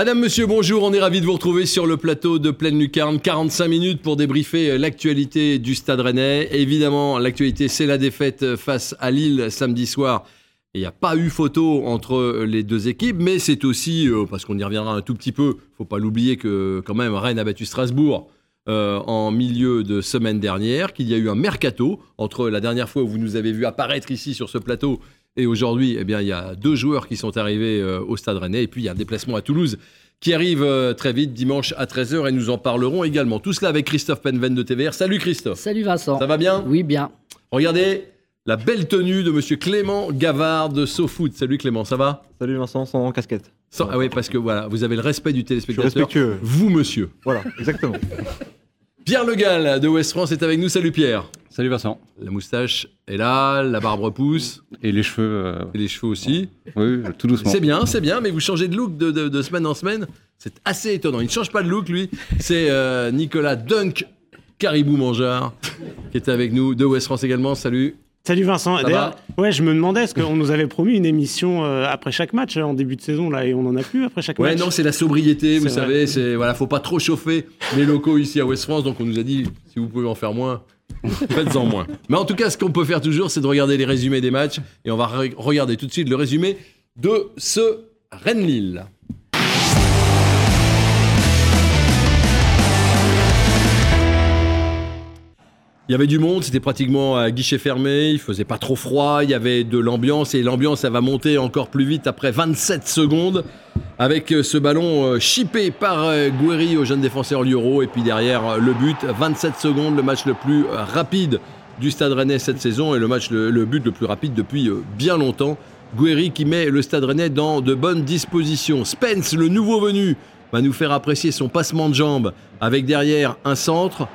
Madame, monsieur, bonjour. On est ravi de vous retrouver sur le plateau de Pleine Lucarne. 45 minutes pour débriefer l'actualité du Stade Rennais. Évidemment, l'actualité, c'est la défaite face à Lille samedi soir. Il n'y a pas eu photo entre les deux équipes, mais c'est aussi, euh, parce qu'on y reviendra un tout petit peu, faut pas l'oublier que quand même Rennes a battu Strasbourg euh, en milieu de semaine dernière, qu'il y a eu un mercato entre la dernière fois où vous nous avez vu apparaître ici sur ce plateau et aujourd'hui, eh bien, il y a deux joueurs qui sont arrivés euh, au Stade Rennais. Et puis, il y a un déplacement à Toulouse qui arrive euh, très vite, dimanche à 13h. Et nous en parlerons également. Tout cela avec Christophe Penven de TVR. Salut Christophe. Salut Vincent. Ça va bien? Oui, bien. Regardez la belle tenue de monsieur Clément Gavard de SoFoot. Salut Clément, ça va? Salut Vincent, sans casquette. Ah oui, parce que voilà, vous avez le respect du téléspectateur. respectueux. Vous, monsieur. Voilà, exactement. Pierre Le Gall de West France est avec nous. Salut Pierre. Salut Vincent. La moustache est là, la barbe repousse. Et les cheveux. euh, Et les cheveux aussi. Oui, tout doucement. C'est bien, c'est bien, mais vous changez de look de, de- de semaine en semaine. C'est assez étonnant. Il ne change pas de look, lui. C'est euh, Nicolas Dunk Caribou Mangeur qui est avec nous de West France également. Salut. Salut Vincent. D'ailleurs, ouais, je me demandais, est-ce qu'on nous avait promis une émission euh, après chaque match euh, en début de saison là et on en a plus après chaque Ouais, match? non, c'est la sobriété, vous savez. C'est voilà, faut pas trop chauffer les locaux ici à West France. Donc on nous a dit, si vous pouvez en faire moins, faites-en moins. Mais en tout cas, ce qu'on peut faire toujours, c'est de regarder les résumés des matchs. Et on va re- regarder tout de suite le résumé de ce Rennes-Lille. Il y avait du monde, c'était pratiquement à guichet fermé, il faisait pas trop froid, il y avait de l'ambiance et l'ambiance elle va monter encore plus vite après 27 secondes avec euh, ce ballon euh, chippé par euh, Guéry au jeune défenseur Lioro et puis derrière le but 27 secondes le match le plus rapide du Stade Rennais cette saison et le match le, but le plus rapide depuis bien longtemps. Guéry qui met le Stade Rennais dans de bonnes dispositions. Spence le nouveau venu va nous faire apprécier son passement de jambes avec derrière un centre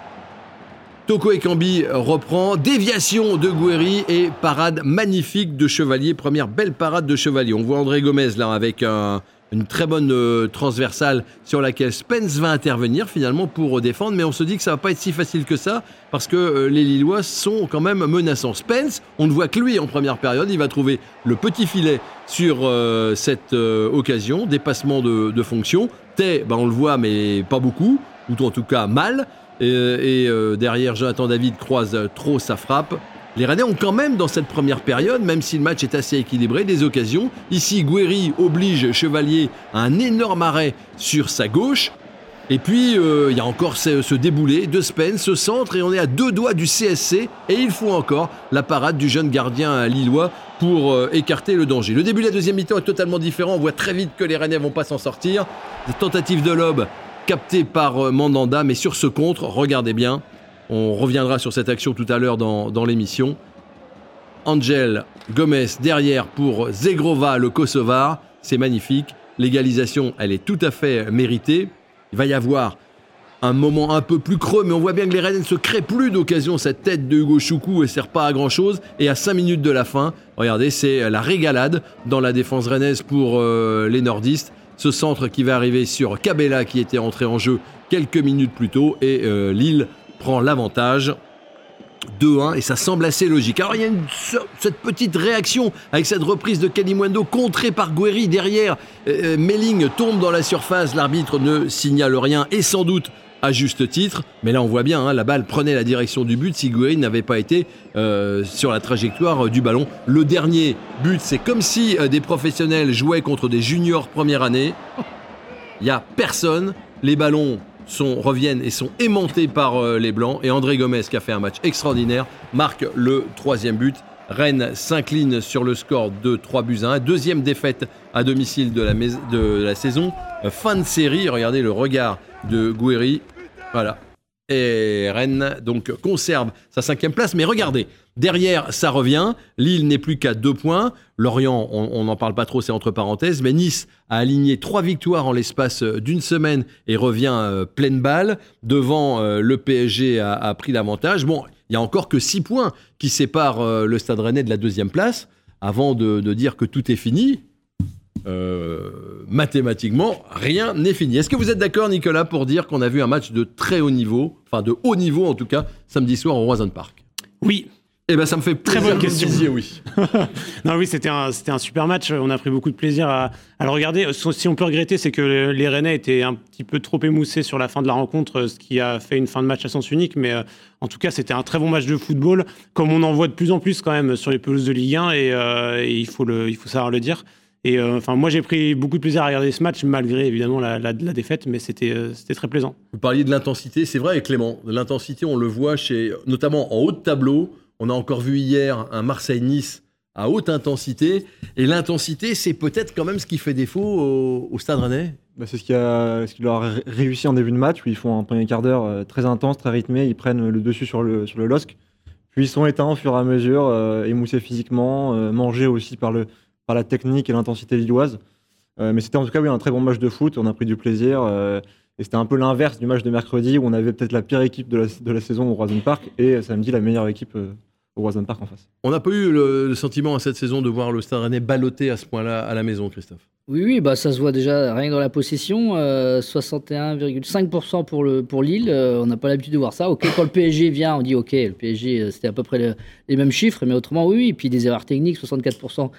Toko Ekambi reprend, déviation de Guéry et parade magnifique de Chevalier, première belle parade de Chevalier. On voit André Gomez là avec un- une très bonne euh, transversale sur laquelle Spence va intervenir finalement pour défendre, mais on se dit que ça va pas être si facile que ça parce que euh, les Lillois sont quand même menaçants. Spence, on ne voit que lui en première période, il va trouver le petit filet sur euh, cette occasion, dépassement de, de fonction. Tay, ben, on le voit mais pas beaucoup, ou en tout cas mal. Et, euh, derrière, Jonathan David croise euh, trop sa frappe. Les Rennais ont quand même, dans cette première période, même si le match est assez équilibré, des occasions. Ici, Guéry oblige Chevalier à un énorme arrêt sur sa gauche. Et puis, euh, il y a encore ce, déboulé de Spence, ce centre, et on est à deux doigts du CSC. Et il faut encore la parade du jeune gardien lillois pour écarter le danger. Le début de la deuxième mi-temps est totalement différent. On voit très vite que les Rennais vont pas s'en sortir. Des tentatives de lob captées par euh, Mandanda, mais sur ce contre, regardez bien. On reviendra sur cette action tout à l'heure dans, dans l'émission. Angel Gomez derrière pour Zegrova, le Kosovar. C'est magnifique. L'égalisation, elle est tout à fait méritée. Il va y avoir un moment un peu plus creux, mais on voit bien que les Rennes ne se créent plus d'occasion. Cette tête de Hugo Choukou ne sert pas à grand chose. Et à 5 minutes de la fin, regardez, c'est la régalade dans la défense rennaise pour euh, les nordistes. Ce centre qui va arriver sur Cabella qui était entré en jeu quelques minutes plus tôt. Et euh, Lille prend l'avantage. 2-1 et ça semble assez logique. Alors il y a cette petite réaction avec cette reprise de Kalimwendo contrée par Guéry derrière. Euh, Melling tombe dans la surface, l'arbitre ne signale rien et sans doute à juste titre. Mais là on voit bien, hein, la balle prenait la direction du but si Guéry n'avait pas été euh, sur la trajectoire euh, du ballon. Le dernier but, c'est comme si euh, des professionnels jouaient contre des juniors première année. Il n'y a personne, les ballons sont, reviennent et sont aimantés par les Blancs. Et André Gomez, qui a fait un match extraordinaire, marque le troisième but. Rennes s'incline sur le score de 3 buts à 1. Deuxième défaite à domicile de la, saison. Fin de série, regardez le regard de Guéry. Voilà. Et Rennes donc conserve sa cinquième place. Mais regardez, derrière ça revient. Lille n'est plus qu'à deux points. Lorient, on n'en parle pas trop, c'est entre parenthèses. Mais Nice a aligné trois victoires en l'espace euh, d'une semaine et revient euh, pleine balle. Devant euh, le PSG a, pris l'avantage. Bon, il y a encore que six points qui séparent le Stade Rennais de la deuxième place. Avant de dire que tout est fini, euh, mathématiquement, rien n'est fini. Est-ce que vous êtes d'accord, Nicolas, pour dire qu'on a vu un match de très haut niveau, enfin de haut niveau en tout cas, samedi soir au Roison Park? Oui. Eh ben, ça me fait Très bonne question. disiez oui. Non, oui, c'était un, c'était un super match. On a pris beaucoup de plaisir à, à le regarder. Si on peut regretter, c'est que les Rennais étaient un petit peu trop émoussés sur la fin de la rencontre, ce qui a fait une fin de match à sens unique. Mais euh, en tout cas, c'était un très bon match de football, comme on en voit de plus en plus quand même sur les pelouses de Ligue 1, et, euh, et il, faut le, il faut savoir le dire. Et euh, enfin, moi, j'ai pris beaucoup de plaisir à regarder ce match, malgré évidemment la, la- la défaite, mais c'était euh, c'était très plaisant. Vous parliez de l'intensité, c'est vrai, Clément. L'intensité, on le voit chez, notamment en haut de tableau. On a encore vu hier un Marseille-Nice à haute intensité. Et l'intensité, c'est peut-être quand même ce qui fait défaut au, au Stade Rennais. Bah, c'est ce qui, a, ce qui leur a ré- réussi en début de match, où ils font un premier quart d'heure euh, très intense, très rythmé, ils prennent le dessus sur le, sur le LOSC. Puis ils sont éteints au fur et à mesure, euh, émoussés physiquement, euh, mangés aussi par, le, par la technique et l'intensité lilloise. Euh, mais c'était en tout cas oui, un très bon match de foot, on a pris du plaisir. euh, et c'était un peu l'inverse du match de mercredi, où on avait peut-être la pire équipe de la, de la saison au Roison Park, et samedi la meilleure équipe euh, au Roison Park en face. On n'a pas eu le, le sentiment à cette saison de voir le Stade Rennais balloter à ce point-là à la maison, Christophe? Oui, oui, bah ça se voit déjà rien que dans la possession. euh, 61,5% pour, le, pour Lille. euh, on n'a pas l'habitude de voir ça. Ok, quand le PSG vient, on dit ok, le PSG, euh, c'était à peu près le- les mêmes chiffres, mais autrement, oui, oui. Et puis des erreurs techniques, 64%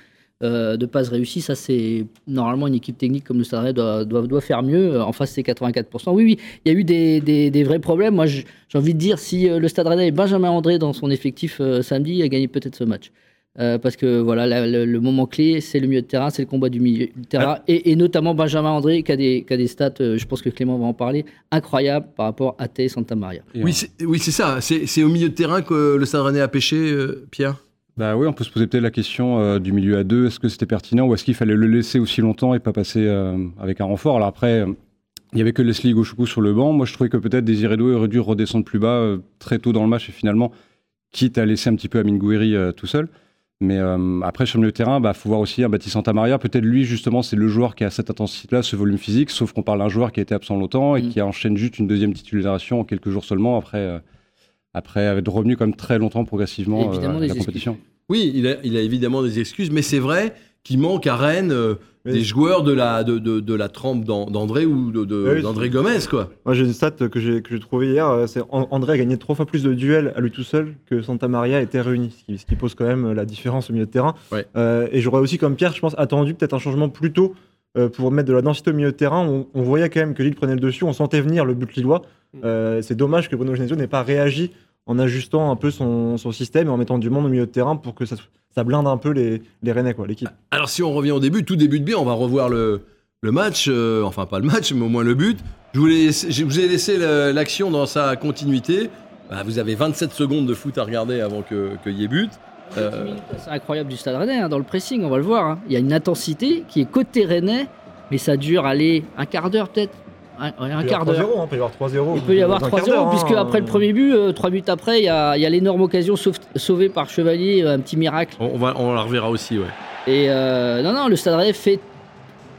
euh, de passes réussies. Ça, c'est normalement une équipe technique comme le Stade Rennais doit, doit, doit faire mieux. Euh, En face, c'est 84%. Oui, oui, il y a eu des, des, des vrais problèmes. Moi, j'ai envie de dire, si euh, le Stade Rennais et Benjamin André dans son effectif euh, samedi, il a gagné peut-être ce match. Euh, parce que voilà, la- le, le moment clé, c'est le milieu de terrain, c'est le combat du milieu de terrain, et, et notamment Benjamin André qui a des, qui a des stats, euh, je pense que Clément va en parler, incroyables par rapport à et Santa Maria. Oui, c'est oui, c'est ça. C'est c'est au milieu de terrain que le Stade Rennais a pêché, euh, Pierre? Bah oui, on peut se poser peut-être la question euh, du milieu à deux. Est-ce que c'était pertinent ou est-ce qu'il fallait le laisser aussi longtemps et pas passer euh, avec un renfort? Alors après, euh, il y avait que Leslie Gauchoukou sur le banc. Moi, je trouvais que peut-être Désiré Doué aurait dû redescendre plus bas très tôt dans le match et finalement, quitte à laisser un petit peu Amine Gouiri tout seul. Mais après, sur le milieu de terrain, il bah, faut voir aussi un Baptiste Santamaria. Peut-être lui, justement, c'est le joueur qui a cette intensité-là, ce volume physique. Sauf qu'on parle d'un joueur qui a été absent longtemps et Mm. qui enchaîne juste une deuxième titularisation en quelques jours seulement après, après être revenu comme très longtemps progressivement euh, Évidemment, à des la excuses. compétition. Oui, il a, il a évidemment des excuses, mais c'est vrai qu'il manque à Rennes euh, des joueurs de la, de, de, de la trempe d'An- d'André ou de- de- Oui, d'André Gomez, quoi. Moi, j'ai une stat que j'ai que j'ai trouvée hier. euh, C'est An- André a gagné trois fois plus de duels à lui tout seul que Santa Maria était réuni, ce qui, ce qui pose quand même la différence au milieu de terrain. Ouais. Euh, et j'aurais aussi, comme Pierre, je pense, attendu peut-être un changement plus tôt euh, pour mettre de la densité au milieu de terrain. On, on voyait quand même que Lille prenait le dessus, on sentait venir le but lillois. Euh, C'est dommage que Bruno Genesio n'ait pas réagi en ajustant un peu son, son système et en mettant du monde au milieu de terrain pour que ça, ça blinde un peu les, les Rennais, quoi, l'équipe. Alors si on revient au début, tout débute bien, on va revoir le, le match, euh, enfin pas le match, mais au moins le but. Je vous, ai laissé- je vous ai laissé le- l'action dans sa continuité. Bah, vous avez 27 secondes de foot à regarder avant que- qu'il y ait but. Euh, C'est incroyable du Stade Rennais, hein, dans le pressing, on va le voir. hein. Il y a une intensité qui est côté Rennais, mais ça dure, allez, un quart d'heure peut-être un, un quart d'heure. Il peut y avoir 3-0. Il peut y avoir dans un quart 3-0, d'heure, puisque hein. après le premier but, euh, trois buts après, il y a, il l'énorme occasion sauve- sauvée par Chevalier, euh, un petit miracle. on, on va, on la reverra aussi, ouais. Et euh, non, non, le Stade Rennais fait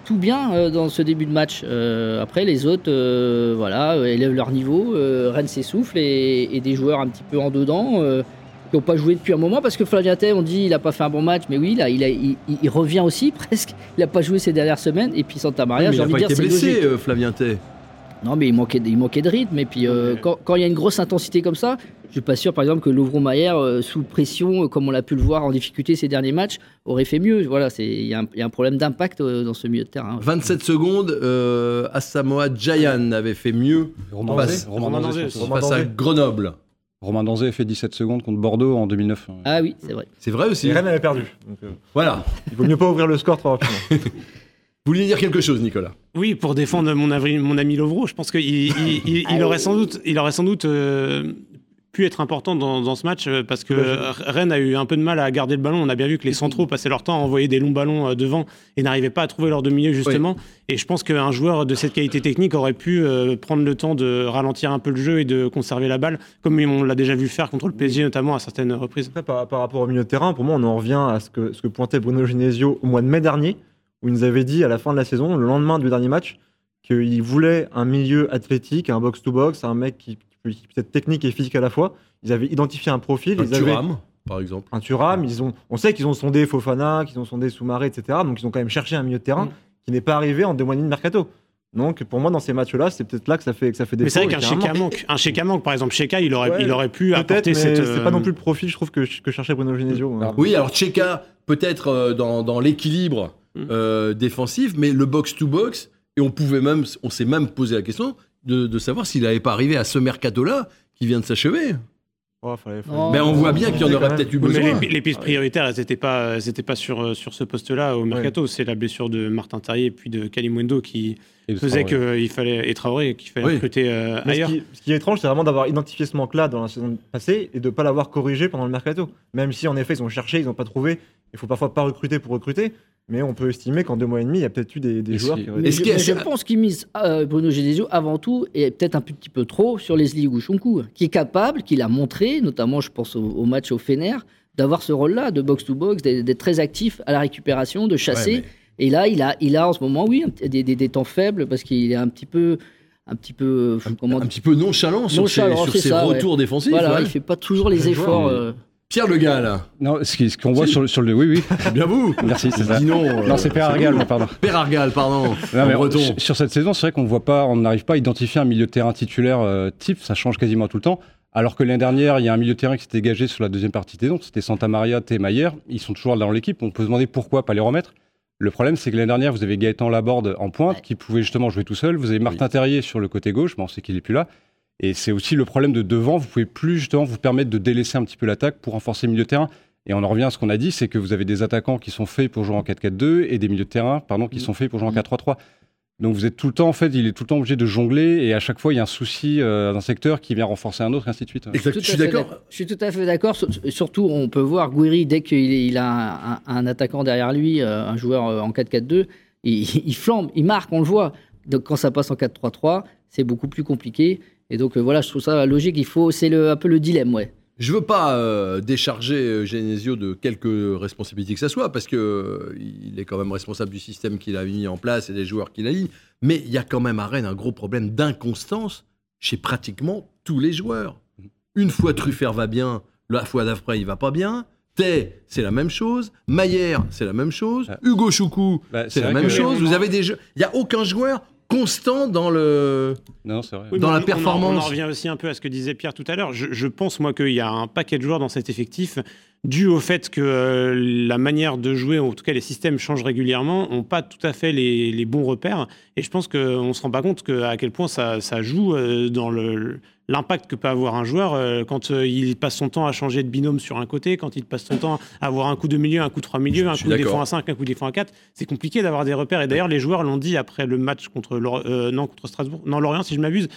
tout bien euh, dans ce début de match. Euh, après, les autres, euh, voilà, euh, élèvent leur niveau. Euh, Rennes s'essouffle et, et des joueurs un petit peu en dedans euh, qui n'ont pas joué depuis un moment parce que Flavien Tay, on dit, il n'a pas fait un bon match, mais oui, là, il, a- il, il- il revient aussi presque. Il n'a pas joué ces dernières semaines. Et puis Santa Maria, j'ai n'a envie pas de dire, été c'est blessé, logique. euh, Flavien Tay. Non, mais il manquait, de- il manquait de rythme. Et puis, euh, quand, quand il y a une grosse intensité comme ça, je suis pas sûr, par exemple, que Lovro Mayer, euh, sous pression, euh, comme on l'a pu le voir en difficulté ces derniers matchs, aurait fait mieux. Voilà, c'est il y, a un- il y a un problème d'impact euh, dans ce milieu de terrain. 27 secondes, euh, Asamoah Gyan avait fait mieux Romain face à. Grenoble. Romain Danzé a fait 17 secondes contre Bordeaux en 2009. Ah oui, c'est vrai. C'est vrai aussi. Et Rennes avait perdu. Donc, euh, Voilà. il vaut mieux pas ouvrir le score trop rapidement. Vous vouliez dire quelque chose, Nicolas? Oui, pour défendre mon, avri- mon ami Lovro, je pense qu'il il, il- il aurait sans doute, il aurait sans doute euh, pu être important dans, dans ce match euh, parce que Rennes a eu un peu de mal à garder le ballon. On a bien vu que les centraux passaient leur temps à envoyer des longs ballons euh, devant et n'arrivaient pas à trouver leur demi-milieu justement. Et je pense qu'un joueur de cette qualité technique aurait pu euh, prendre le temps de ralentir un peu le jeu et de conserver la balle, comme on l'a déjà vu faire contre le PSG notamment à certaines reprises. Après, par, par rapport au milieu de terrain, pour moi, on en revient à ce que, ce que pointait Bruno Genesio au mois de mai dernier, où il nous avait dit à la fin de la saison, le lendemain du dernier match, qu'il voulait un milieu athlétique, un box-to-box, un mec qui, être technique et physique à la fois. Ils avaient identifié un profil, Un ils avaient Thuram, par exemple. un Thuram, ils ont, on sait qu'ils ont sondé Fofana, qu'ils ont sondé Soumaré, etc. Donc ils ont quand même cherché un milieu de terrain Mm. qui n'est pas arrivé en deux mois et demi de mercato. Donc pour moi, dans ces matchs-là, c'est peut-être là que ça fait, que ça fait des Mais c'est vrai qu'un Sheka manque. Un Sheka manque, par exemple. Sheka, il aurait, Ouais, il aurait pu apporter mais cette. c'est pas euh, non plus le profil, je trouve, que, que cherchait Bruno Genesio. Ah. Oui, alors Tcheka, peut-être euh, dans, dans l'équilibre Mm. euh, défensif, mais le box-to-box, et on pouvait même, on s'est même posé la question de, de savoir s'il n'avait pas arrivé à ce mercato-là qui vient de s'achever. Fallait- fallait- Non. Ben, on voit bien qu'il y en aurait peut-être eu besoin. les, les pistes prioritaires, elles n'étaient pas, elles étaient pas sur, sur ce poste-là au mercato. C'est la blessure de Martin Terrier et puis de Kalimwendo qui faisait qu'il fallait, et Traoré, qu'il fallait Oui. recruter euh, Mais ce ailleurs. qui, ce qui est étrange, c'est vraiment d'avoir identifié ce manque-là dans la saison passée et de ne pas l'avoir corrigé pendant le mercato. Même si, en effet, ils ont cherché, ils n'ont pas trouvé. Il faut parfois pas recruter pour recruter, mais on peut estimer qu'en deux mois et demi, il y a peut-être eu des, joueurs qui je, qu'il a- je pense qu'il mise euh, Bruno Genesio avant tout et peut-être un petit peu trop sur Leslie Gouchonkou, qui est capable, qui l'a montré, notamment je pense au, au match au Fener, d'avoir ce rôle-là de box-to-box, d'être très actif à la récupération, de chasser. Ouais, mais- Et là, il a, il a en ce moment, oui, un des, des- des temps faibles parce qu'il est un petit peu, un petit peu, comment un petit peu nonchalant sur ses, Nonchalant, sur c'est ses ça, ouais. retours défensifs. Voilà, ouais. il fait pas toujours les efforts. mais- euh, Pierre Le Gars, là. Non, ce qu'on voit sur le, sur le. Oui, oui. C'est bien vous. Merci, c'est ça. Dis non. euh, Non, c'est Père Argal, vous. pardon. Père Argal, pardon. Non, mais on- sur, sur cette saison, c'est vrai qu'on voit pas, on n'arrive pas à identifier un milieu de terrain titulaire euh, type, ça change quasiment tout le temps. Alors que l'année dernière, il y a un milieu de terrain qui s'est dégagé sur la deuxième partie de saison, c'était Santa Maria, Maillère, ils sont toujours dans l'équipe, on peut se demander pourquoi pas les remettre. Le problème, c'est que l'année dernière, vous avez Gaëtan Laborde en pointe, Ouais. qui pouvait justement jouer tout seul, vous avez Martin Terrier sur le côté gauche, mais on sait qu'il est plus là. Et c'est aussi le problème de devant, vous pouvez plus justement vous permettre de délaisser un petit peu l'attaque pour renforcer le milieu de terrain. Et on en revient à ce qu'on a dit, c'est que vous avez des attaquants qui sont faits pour jouer en 4-4-2 et des milieux de terrain, pardon, qui Mhm. sont faits pour jouer en 4-3-3. Donc vous êtes tout le temps, en fait, il est tout le temps obligé de jongler et à chaque fois il y a un souci euh, d'un secteur qui vient renforcer un autre, et ainsi de suite. Exact, Tout je à suis fait d'accord. d'ac- Je suis tout à fait d'accord. Sur- Surtout, on peut voir Guiri, dès qu'il a un, un- un attaquant derrière lui, euh, un joueur euh, en 4-4-2, il, il flambe, il marque, on le voit. Donc quand ça passe en 4-3-3, c'est beaucoup plus compliqué. Et donc euh, voilà, je trouve ça logique. Il faut, c'est le- un peu le dilemme, ouais. Je veux pas euh, décharger euh, Genesio de quelque responsabilité que ça soit, parce que euh, il est quand même responsable du système qu'il a mis en place et des joueurs qu'il a mis. Mais il y a quand même à Rennes un gros problème d'inconstance chez pratiquement tous les joueurs. Une fois Truffert va bien, la fois d'après il va pas bien. Tay, c'est la même chose. Maillère, c'est la même chose. Ah. Hugo Choukou, Bah, c'est la même chose. Vous avez des jeux. Il y a aucun joueur constant dans le. Non, c'est vrai. Oui, Dans la on- on en- performance. On en revient aussi un peu à ce que disait Pierre tout à l'heure. Je, je pense, moi, qu'il y a un paquet de joueurs dans cet effectif, dû au fait que euh, la manière de jouer, en tout cas les systèmes changent régulièrement, n'ont pas tout à fait les, les bons repères. Et je pense qu'on ne se rend pas compte que, à quel point ça, ça joue euh, dans le l'impact que peut avoir un joueur euh, quand euh, il passe son temps à changer de binôme sur un côté, quand il passe son temps à avoir un coup de milieu, un coup de trois milieux, un Je coup de défend à 5, un coup de défend à 4. C'est compliqué d'avoir des repères. Et d'ailleurs, les joueurs l'ont dit après le match contre, euh, non, contre Strasbourg, non, Lorient, si je m'abuse.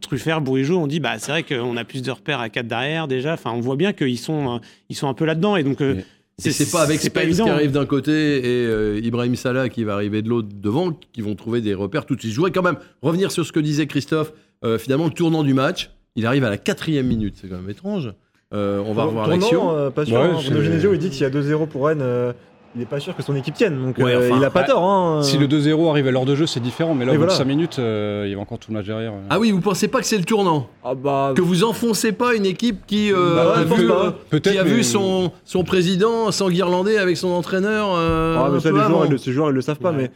Truffert, Bourigeau, on dit bah c'est vrai qu'on a plus de repères à 4 derrière déjà. Enfin, on voit bien qu'ils sont, ils sont un peu là-dedans. Et donc, Mais- Et c'est pas avec Spence qui arrive d'un côté et euh, Ibrahim Salah qui va arriver de l'autre devant qui vont trouver des repères tout de suite. Je voudrais quand même revenir sur ce que disait Christophe. Euh, finalement, le tournant du match, il arrive à la quatrième minute. C'est quand même étrange. Euh, on va revoir Tournant, l'action. euh, pas sûr. Ouais, hein. c'est- Bruno Genesio, il dit qu'il y a 2-0 pour Rennes. euh, il n'est pas sûr que son équipe tienne. Donc Ouais, euh, enfin, il a pas ouais. tort. Hein. Si le 2-0 arrive à l'heure de jeu, c'est différent, mais là, au bout de voilà. 5 minutes, euh, il y a encore tout le match derrière. euh. Ah oui, vous pensez pas que c'est le tournant Ah bah, Que vous enfoncez pas une équipe qui, euh, Bah ouais, a, vu, qui a mais- vu son, son président s'enguirlander avec son entraîneur euh, Ah, mais un ça, peu les avant. joueurs, ils, le- ces joueurs, ils le savent pas. Ouais. Mais,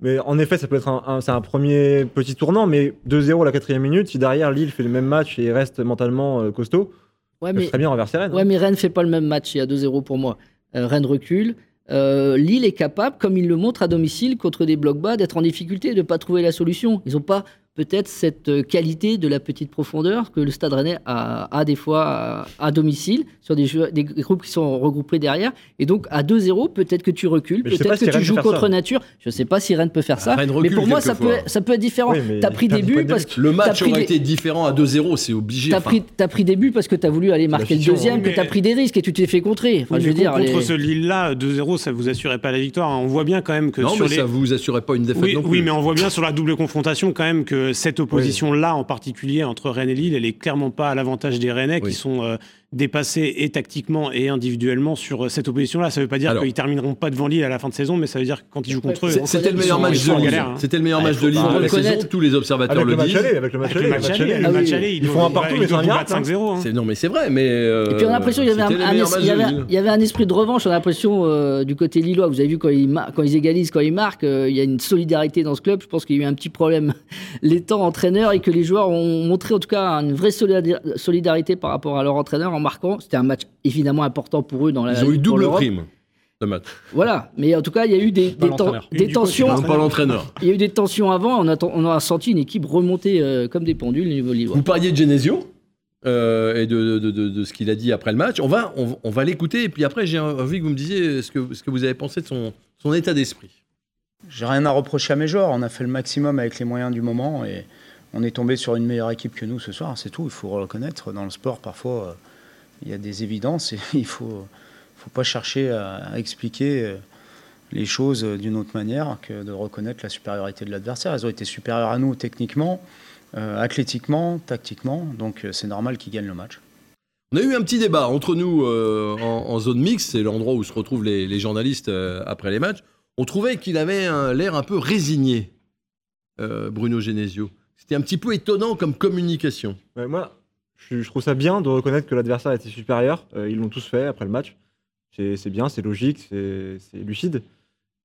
mais en effet, ça peut être un, un- c'est un premier petit tournant. Mais 2-0 à la quatrième minute, si derrière Lille fait le même match et reste mentalement euh, costaud, Ouais, mais, très bien renverser Rennes. ouais, mais Rennes fait pas le même match. Il y a 2-0 pour moi. Euh, Rennes recule. Euh, Lille est capable, comme il le montre à domicile contre des blocs bas, d'être en difficulté de ne pas trouver la solution. Ils n'ont pas peut-être cette euh, qualité de la petite profondeur que le Stade Rennais a, a des fois à, à domicile sur des, jeux- des groupes qui sont regroupés derrière. Et donc à 2-0, peut-être que tu recules, peut-être si que tu Rennes joues contre ça. nature. Je ne sais pas si Rennes peut faire ça. Mais pour moi, ça peut, ça peut être différent. Oui, tu as pris des buts parce que Le match aurait des- été différent à 2-0, c'est obligé. tu as Enfin, pris, t'as pris des buts parce que tu as voulu aller marquer le deuxième, que tu as pris des risques et tu t'es fait contrer. Enfin, Oui, je veux dire, contre les- ce Lille-là, 2-0, ça vous assurait pas la victoire. On voit bien quand même que non, sur mais les... ça vous assurait pas une défaite Oui, non plus. oui, mais on voit bien sur la double confrontation quand même que cette opposition-là, en particulier entre Rennes et Lille, elle est clairement pas à l'avantage des Rennais Oui. qui sont euh, dépassés et tactiquement et individuellement sur euh, cette opposition-là. Ça ne veut pas dire qu'ils termineront pas devant Lille à la fin de saison, mais ça veut dire que quand ils jouent contre eux, C'est- C'était le Ils meilleur sont- match de en Lille. hein. C'était le meilleur Ouais, match de Lille de la reconnaître. saison. Tous les observateurs Avec le disent. aller, avec le match avec aller, aller. le Ah match oui. aller, Ils font un partout, mais ils c'est un doivent miracle, battre 5-0. hein. C'est- Non, mais c'est vrai, mais. euh, Et puis on a l'impression qu'il y avait un, esprit de revanche. On a l'impression euh, du côté lillois. Vous avez vu quand ils, mar- quand ils égalisent, quand ils marquent, euh, il y a une solidarité dans ce club. Je pense qu'il y a eu un petit problème les temps entraîneurs et que les joueurs ont montré en tout cas une vraie solida- solidarité par rapport à leur entraîneur en marquant. C'était un match évidemment important pour eux dans la. Ils ont eu double prime. Ce match. Voilà, mais en tout cas, il y a eu des, ten- tensions. Non, pas l'entraîneur. Il y a eu des tensions avant. On a, on a senti une équipe remonter euh, comme des pendules au niveau lillois. Vous parliez de Genesio euh, et de, de- de- de ce qu'il a dit après le match. On va, on, on va l'écouter et puis après, j'ai envie que vous me disiez ce que, ce que vous avez pensé de son, son état d'esprit. J'ai rien à reprocher à mes joueurs. On a fait le maximum avec les moyens du moment et on est tombé sur une meilleure équipe que nous ce soir. C'est tout. Il faut le reconnaître. Dans le sport, parfois, euh, il y a des évidences et il faut, faut pas chercher à, à expliquer euh, les choses euh, d'une autre manière que de reconnaître la supériorité de l'adversaire. Ils ont été supérieurs à nous techniquement, euh, athlétiquement, tactiquement. Donc c'est normal qu'ils gagnent le match. On a eu un petit débat entre nous euh, en, en zone mixte, c'est l'endroit où se retrouvent les, les journalistes euh, après les matchs. On trouvait qu'il avait l'air un peu résigné, euh, Bruno Genesio. C'était un petit peu étonnant comme communication. Ouais, moi, je, trouve ça bien de reconnaître que l'adversaire était supérieur. Euh, ils l'ont tous fait après le match. C'est bien, c'est logique, c'est c'est lucide.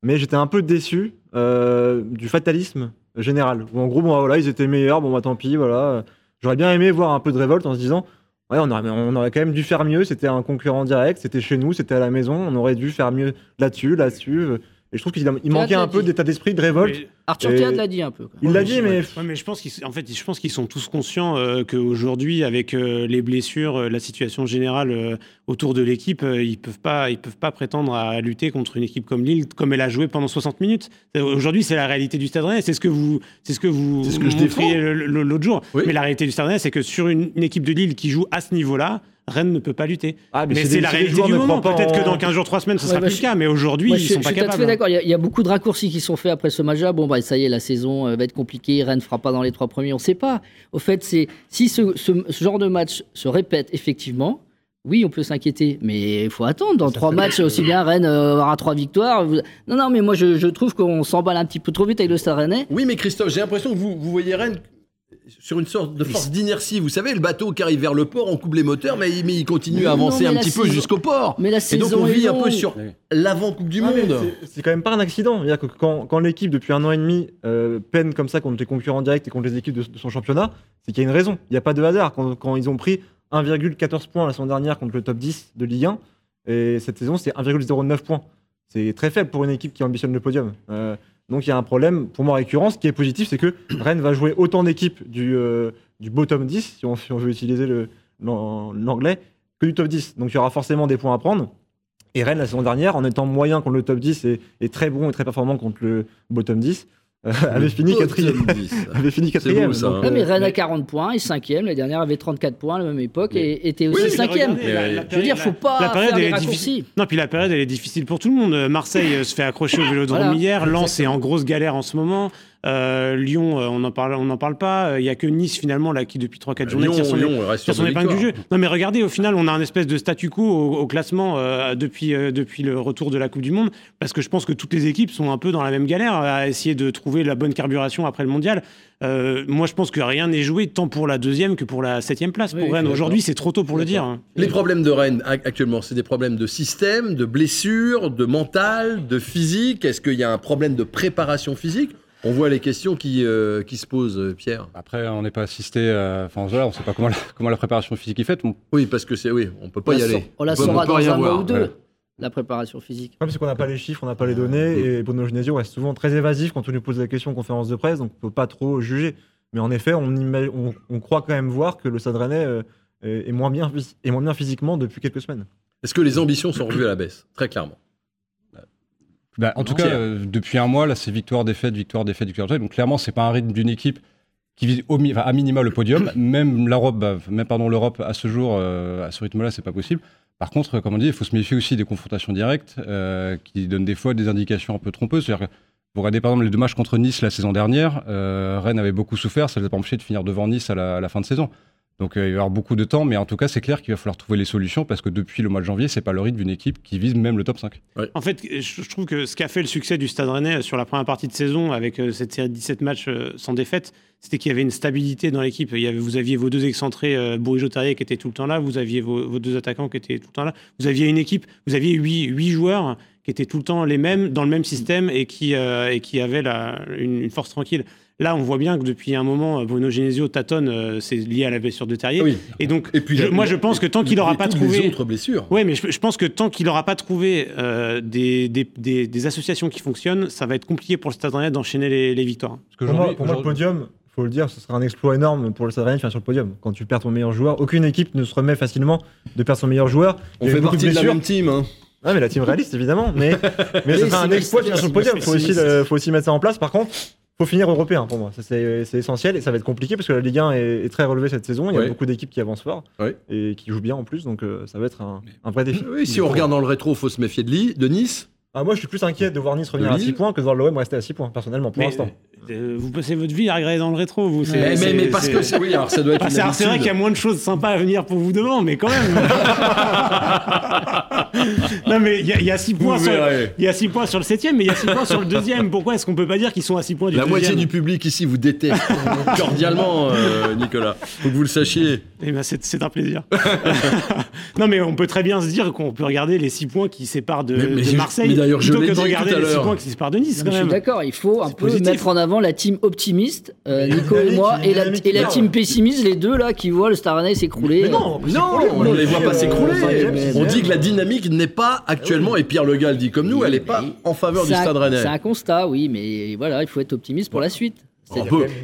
Mais j'étais un peu déçu euh, du fatalisme général. Où en gros, bon, voilà, ils étaient meilleurs, bon, bah tant pis, voilà. J'aurais bien aimé voir un peu de révolte en se disant, ouais, on aurait, on aurait quand même dû faire mieux. C'était un concurrent direct, c'était chez nous, c'était à la maison. On aurait dû faire mieux là-dessus, là-dessus. Et je trouve qu'il manquait un peu d'état d'esprit, de révolte. Mais- Arthur Et- Théâtre l'a dit un peu. quoi. Il l'a dit, mais Ouais, mais je pense qu'ils, en fait, je pense qu'ils sont tous conscients euh, qu'aujourd'hui, avec euh, les blessures, euh, la situation générale euh, autour de l'équipe, euh, ils peuvent pas, ils peuvent pas prétendre à lutter contre une équipe comme Lille, comme elle a joué pendant 60 minutes. Aujourd'hui, c'est la réalité du Stade Rennais. C'est ce que vous, c'est ce que vous C'est ce que je l'autre jour. Oui. Mais la réalité du Stade Rennais, c'est que sur une, une équipe de Lille qui joue à ce niveau-là, Rennes ne peut pas lutter. Ah, Mais, c'est la réalité du moment. Peut-être en- que dans 15 jours, 3 semaines, ce Ouais, sera plus je- le cas. Mais aujourd'hui, ils je, sont je pas suis tout à capables. fait d'accord. Il y a- il y, a beaucoup de raccourcis qui sont faits après ce match-là. Bon, bah, ça y est, la saison euh, va être compliquée. Rennes ne fera pas dans les trois premiers. On ne sait pas. Au fait, c'est si ce, ce- ce genre de match se répète effectivement, oui, on peut s'inquiéter. Mais il faut attendre. Dans trois matchs, aussi bien Rennes euh, aura trois victoires. Vous- Non, non, mais moi, je, je trouve qu'on s'emballe un petit peu trop vite avec le Stade Rennais. Oui, mais Christophe, j'ai l'impression que vous, vous voyez Rennes sur une sorte de force d'inertie. Vous savez, le bateau qui arrive vers le port, on coupe les moteurs, mais, il- mais il continue Mais à avancer un petit peu jusqu'au port. Mais la Et donc on vit un peu sur l'avant-coupe du Ah, monde. c'est- quand même pas un accident. C'est-à-dire que quand, quand l'équipe, depuis un an et demi, euh, peine comme ça contre les concurrents directs et contre les équipes de, de son championnat, c'est qu'il y a une raison. Il n'y a pas de hasard. Quand, quand ils ont pris 1,14 points la saison dernière contre le top 10 de Ligue 1, et cette saison, c'est 1,09 points. C'est très faible pour une équipe qui ambitionne le podium. Euh, donc il y a un problème, pour moi, récurrent. Ce qui est positif, c'est que Rennes va jouer autant d'équipes du, euh, du bottom 10, si on, veut utiliser l'anglais, que du top 10. Donc il y aura forcément des points à prendre. Et Rennes, la saison dernière, en étant moyen contre le top 10 et, et très bon et très performant contre le bottom 10, euh, avait, fini quatrième, 10. avait fini quatrième. beau, ça, Donc, hein. Ouais, mais euh, Rennes a 40 points et 5e. L'année dernière avait 34 points à la même époque Mais- et était aussi mais 5e. regardez, la- la Je veux dire, faut pas la période, faire des raccourcis. Non, puis la période, elle est difficile pour tout le monde. Euh, Marseille euh, se fait accrocher au Vélodrome Voilà, hier. Lens est en grosse galère en ce moment. Euh, Lyon, euh, on n'en parle, on n'en parle pas. Euh, Il y a que Nice finalement là qui depuis 3-4 journées Lyon, tire son, Lyon reste tire son épingle du jeu. Non, mais regardez, au final, on a un espèce de statu quo au, au classement euh, depuis euh, depuis le retour de la Coupe du Monde, parce que je pense que toutes les équipes sont un peu dans la même galère à essayer de trouver la bonne carburation après le mondial. Euh, moi, je pense que rien n'est joué tant pour la deuxième que pour la septième place. Oui, pour Rennes, aujourd'hui, c'est trop tôt pour le dire. hein. Les problèmes de Rennes ac- actuellement, c'est des problèmes de système, de blessures, de mental, de physique. Est-ce qu'il y a un problème de préparation physique? On voit les questions qui, euh, qui se posent, euh, Pierre. Après, on n'est pas assisté. à- Enfin, voilà, on ne sait pas comment la, comment la préparation physique est faite. Oui, parce que c'est oui, on peut pas On y aller. On la saura dans un mois ou deux, Ouais. la préparation physique. Ouais, parce qu'on n'a pas les chiffres, on n'a pas les données, et Bruno Genesio reste souvent très évasif quand on lui pose la question en conférence de presse, donc on ne peut pas trop juger. Mais en effet, on, ima- on, on croit quand même voir que le Stade Rennais euh, est, est moins bien, est moins bien physiquement depuis quelques semaines. Est-ce que les ambitions sont revues à la baisse? Très clairement. Bah, en tout cas, euh, depuis un mois, là, c'est victoire, défaite, victoire, défaite, victoire, défaite. Donc clairement, c'est pas un rythme d'une équipe qui vise au, mi- enfin, à minima le podium. Même l'Europe, bah, même pardon, l'Europe à ce jour, euh, à ce rythme-là, c'est pas possible. Par contre, comme on dit, il faut se méfier aussi des confrontations directes euh, qui donnent des fois des indications un peu trompeuses. C'est-à-dire que vous regardez par exemple les deux matchs contre Nice la saison dernière, euh, Rennes avait beaucoup souffert, ça ne les a pas empêché de finir devant Nice à la, à la fin de saison. Donc euh, il va y avoir beaucoup de temps, mais en tout cas, c'est clair qu'il va falloir trouver les solutions parce que depuis le mois de janvier, c'est pas le rythme d'une équipe qui vise même le top 5. En fait, je trouve que ce qui a fait le succès du Stade Rennais sur la première partie de saison, avec euh, cette série de 17 matchs euh, sans défaite, c'était qu'il y avait une stabilité dans l'équipe. Il y avait, vous aviez vos deux excentrés, euh, Bourigeau-Terrier, qui étaient tout le temps là, vous aviez vos, vos deux attaquants qui étaient tout le temps là, vous aviez une équipe, vous aviez huit, huit joueurs qui étaient tout le temps les mêmes, dans le même système et qui, euh, et qui avaient la, une, une force tranquille. Là, on voit bien que depuis un moment, Bruno Genesio tâtonne, euh, c'est lié à la blessure de Terrier. Oui. Et donc, Et puis, je- il y a- moi, je pense que tant qu'il n'aura pas trouvé. les autres blessures. Oui, mais je, je pense que tant qu'il n'aura pas trouvé euh, des, des, des- des associations qui fonctionnent, ça va être compliqué pour le Stade Rennais d'enchaîner les, les victoires. Parce Pour moi, qu'aujourd'hui- pour moi, le podium, faut le dire, ce sera un exploit énorme pour le Stade Rennais de finir sur le podium. Quand tu perds ton meilleur joueur, aucune équipe ne se remet facilement de perdre son meilleur joueur. On Il fait partie de la blessures. même team. hein. Ouais, mais la team réaliste, évidemment. Mais, mais ce Mais sera un exploit de c'est- finir sur le podium. le- faut aussi mettre ça en place. Par contre, faut finir européen pour moi. C'est essentiel et ça va être compliqué parce que la Ligue 1 est, est très relevée cette saison. Il y a Ouais. beaucoup d'équipes qui avancent fort Ouais. et qui jouent bien en plus. Donc euh, ça va être un, un vrai défi. Oui, si on regarde dans le rétro, faut se méfier de, Li- de Nice. Ah, moi, je suis plus inquiet de voir Nice revenir à 6 Lille. points que de voir l'OM rester à 6 points, personnellement, pour l'instant. Euh, vous passez votre vie à regarder dans le rétro, vous. Mais, mais, parce que c'est- oui, alors ça doit être Ah, c'est vrai qu'il y a moins de choses sympas à venir pour vous devant, mais quand même. non, mais il y, a- il y a 6 points, sur- verrez. il y a six points sur le 7 mais il y a 6 points sur le deuxième. Pourquoi est-ce qu'on peut pas dire qu'ils sont à 6 points du La deuxième moitié du public ici vous déteste cordialement, euh, Nicolas. Faut que vous le sachiez. Eh ben, c'est un plaisir. non, mais on peut très bien se dire qu'on peut regarder les 6 points qui séparent de, Mais- mais de Marseille mais d'ailleurs, je plutôt que de regarder les 6 l'heure. points qui séparent de Nice. Non, Quand mais je suis même. d'accord, il faut un peu positif. mettre en avant la team optimiste, euh, Nico et moi, et la, et team pessimiste, les deux là qui voient le Star Rennais s'écrouler. Mais non, Non, on ne les voit pas s'écrouler. On dit que la dynamique n'est pas actuellement, et Pierre Le Gall dit comme nous, elle n'est pas en faveur du C'est Stade C'est Rennais. un constat, oui, mais voilà, il faut être optimiste pour la suite.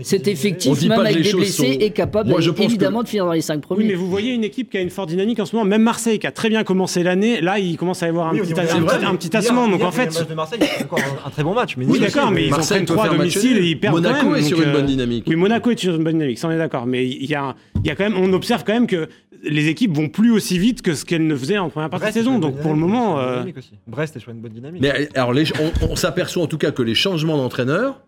Cet effectif, même avec des blessés, sont- est capable Moi, je pense évidemment que- de finir dans les 5 Oui, premiers. mais vous voyez une équipe qui a une forte dynamique en ce moment. Même Marseille, qui a très bien commencé l'année, là, il commence à y avoir un Oui, petit, un tassement. Donc en le fait, match de Marseille, c'est encore un, très bon match. Mais oui, d'accord, mais ils en prennent peut 3 à domicile et ils perdent Monaco quand même. est sur une bonne euh, dynamique. Oui, Monaco est sur une bonne dynamique, ça on est d'accord. Mais il y a, il y a quand même, on observe quand même que les équipes vont plus aussi vite que ce qu'elles ne faisaient en première partie de Brest est sur saison. Donc pour le moment, c'est une bonne euh, dynamique aussi. Brest est sur une bonne dynamique. Mais alors, les- on, on s'aperçoit en tout cas que les changements d'entraîneur,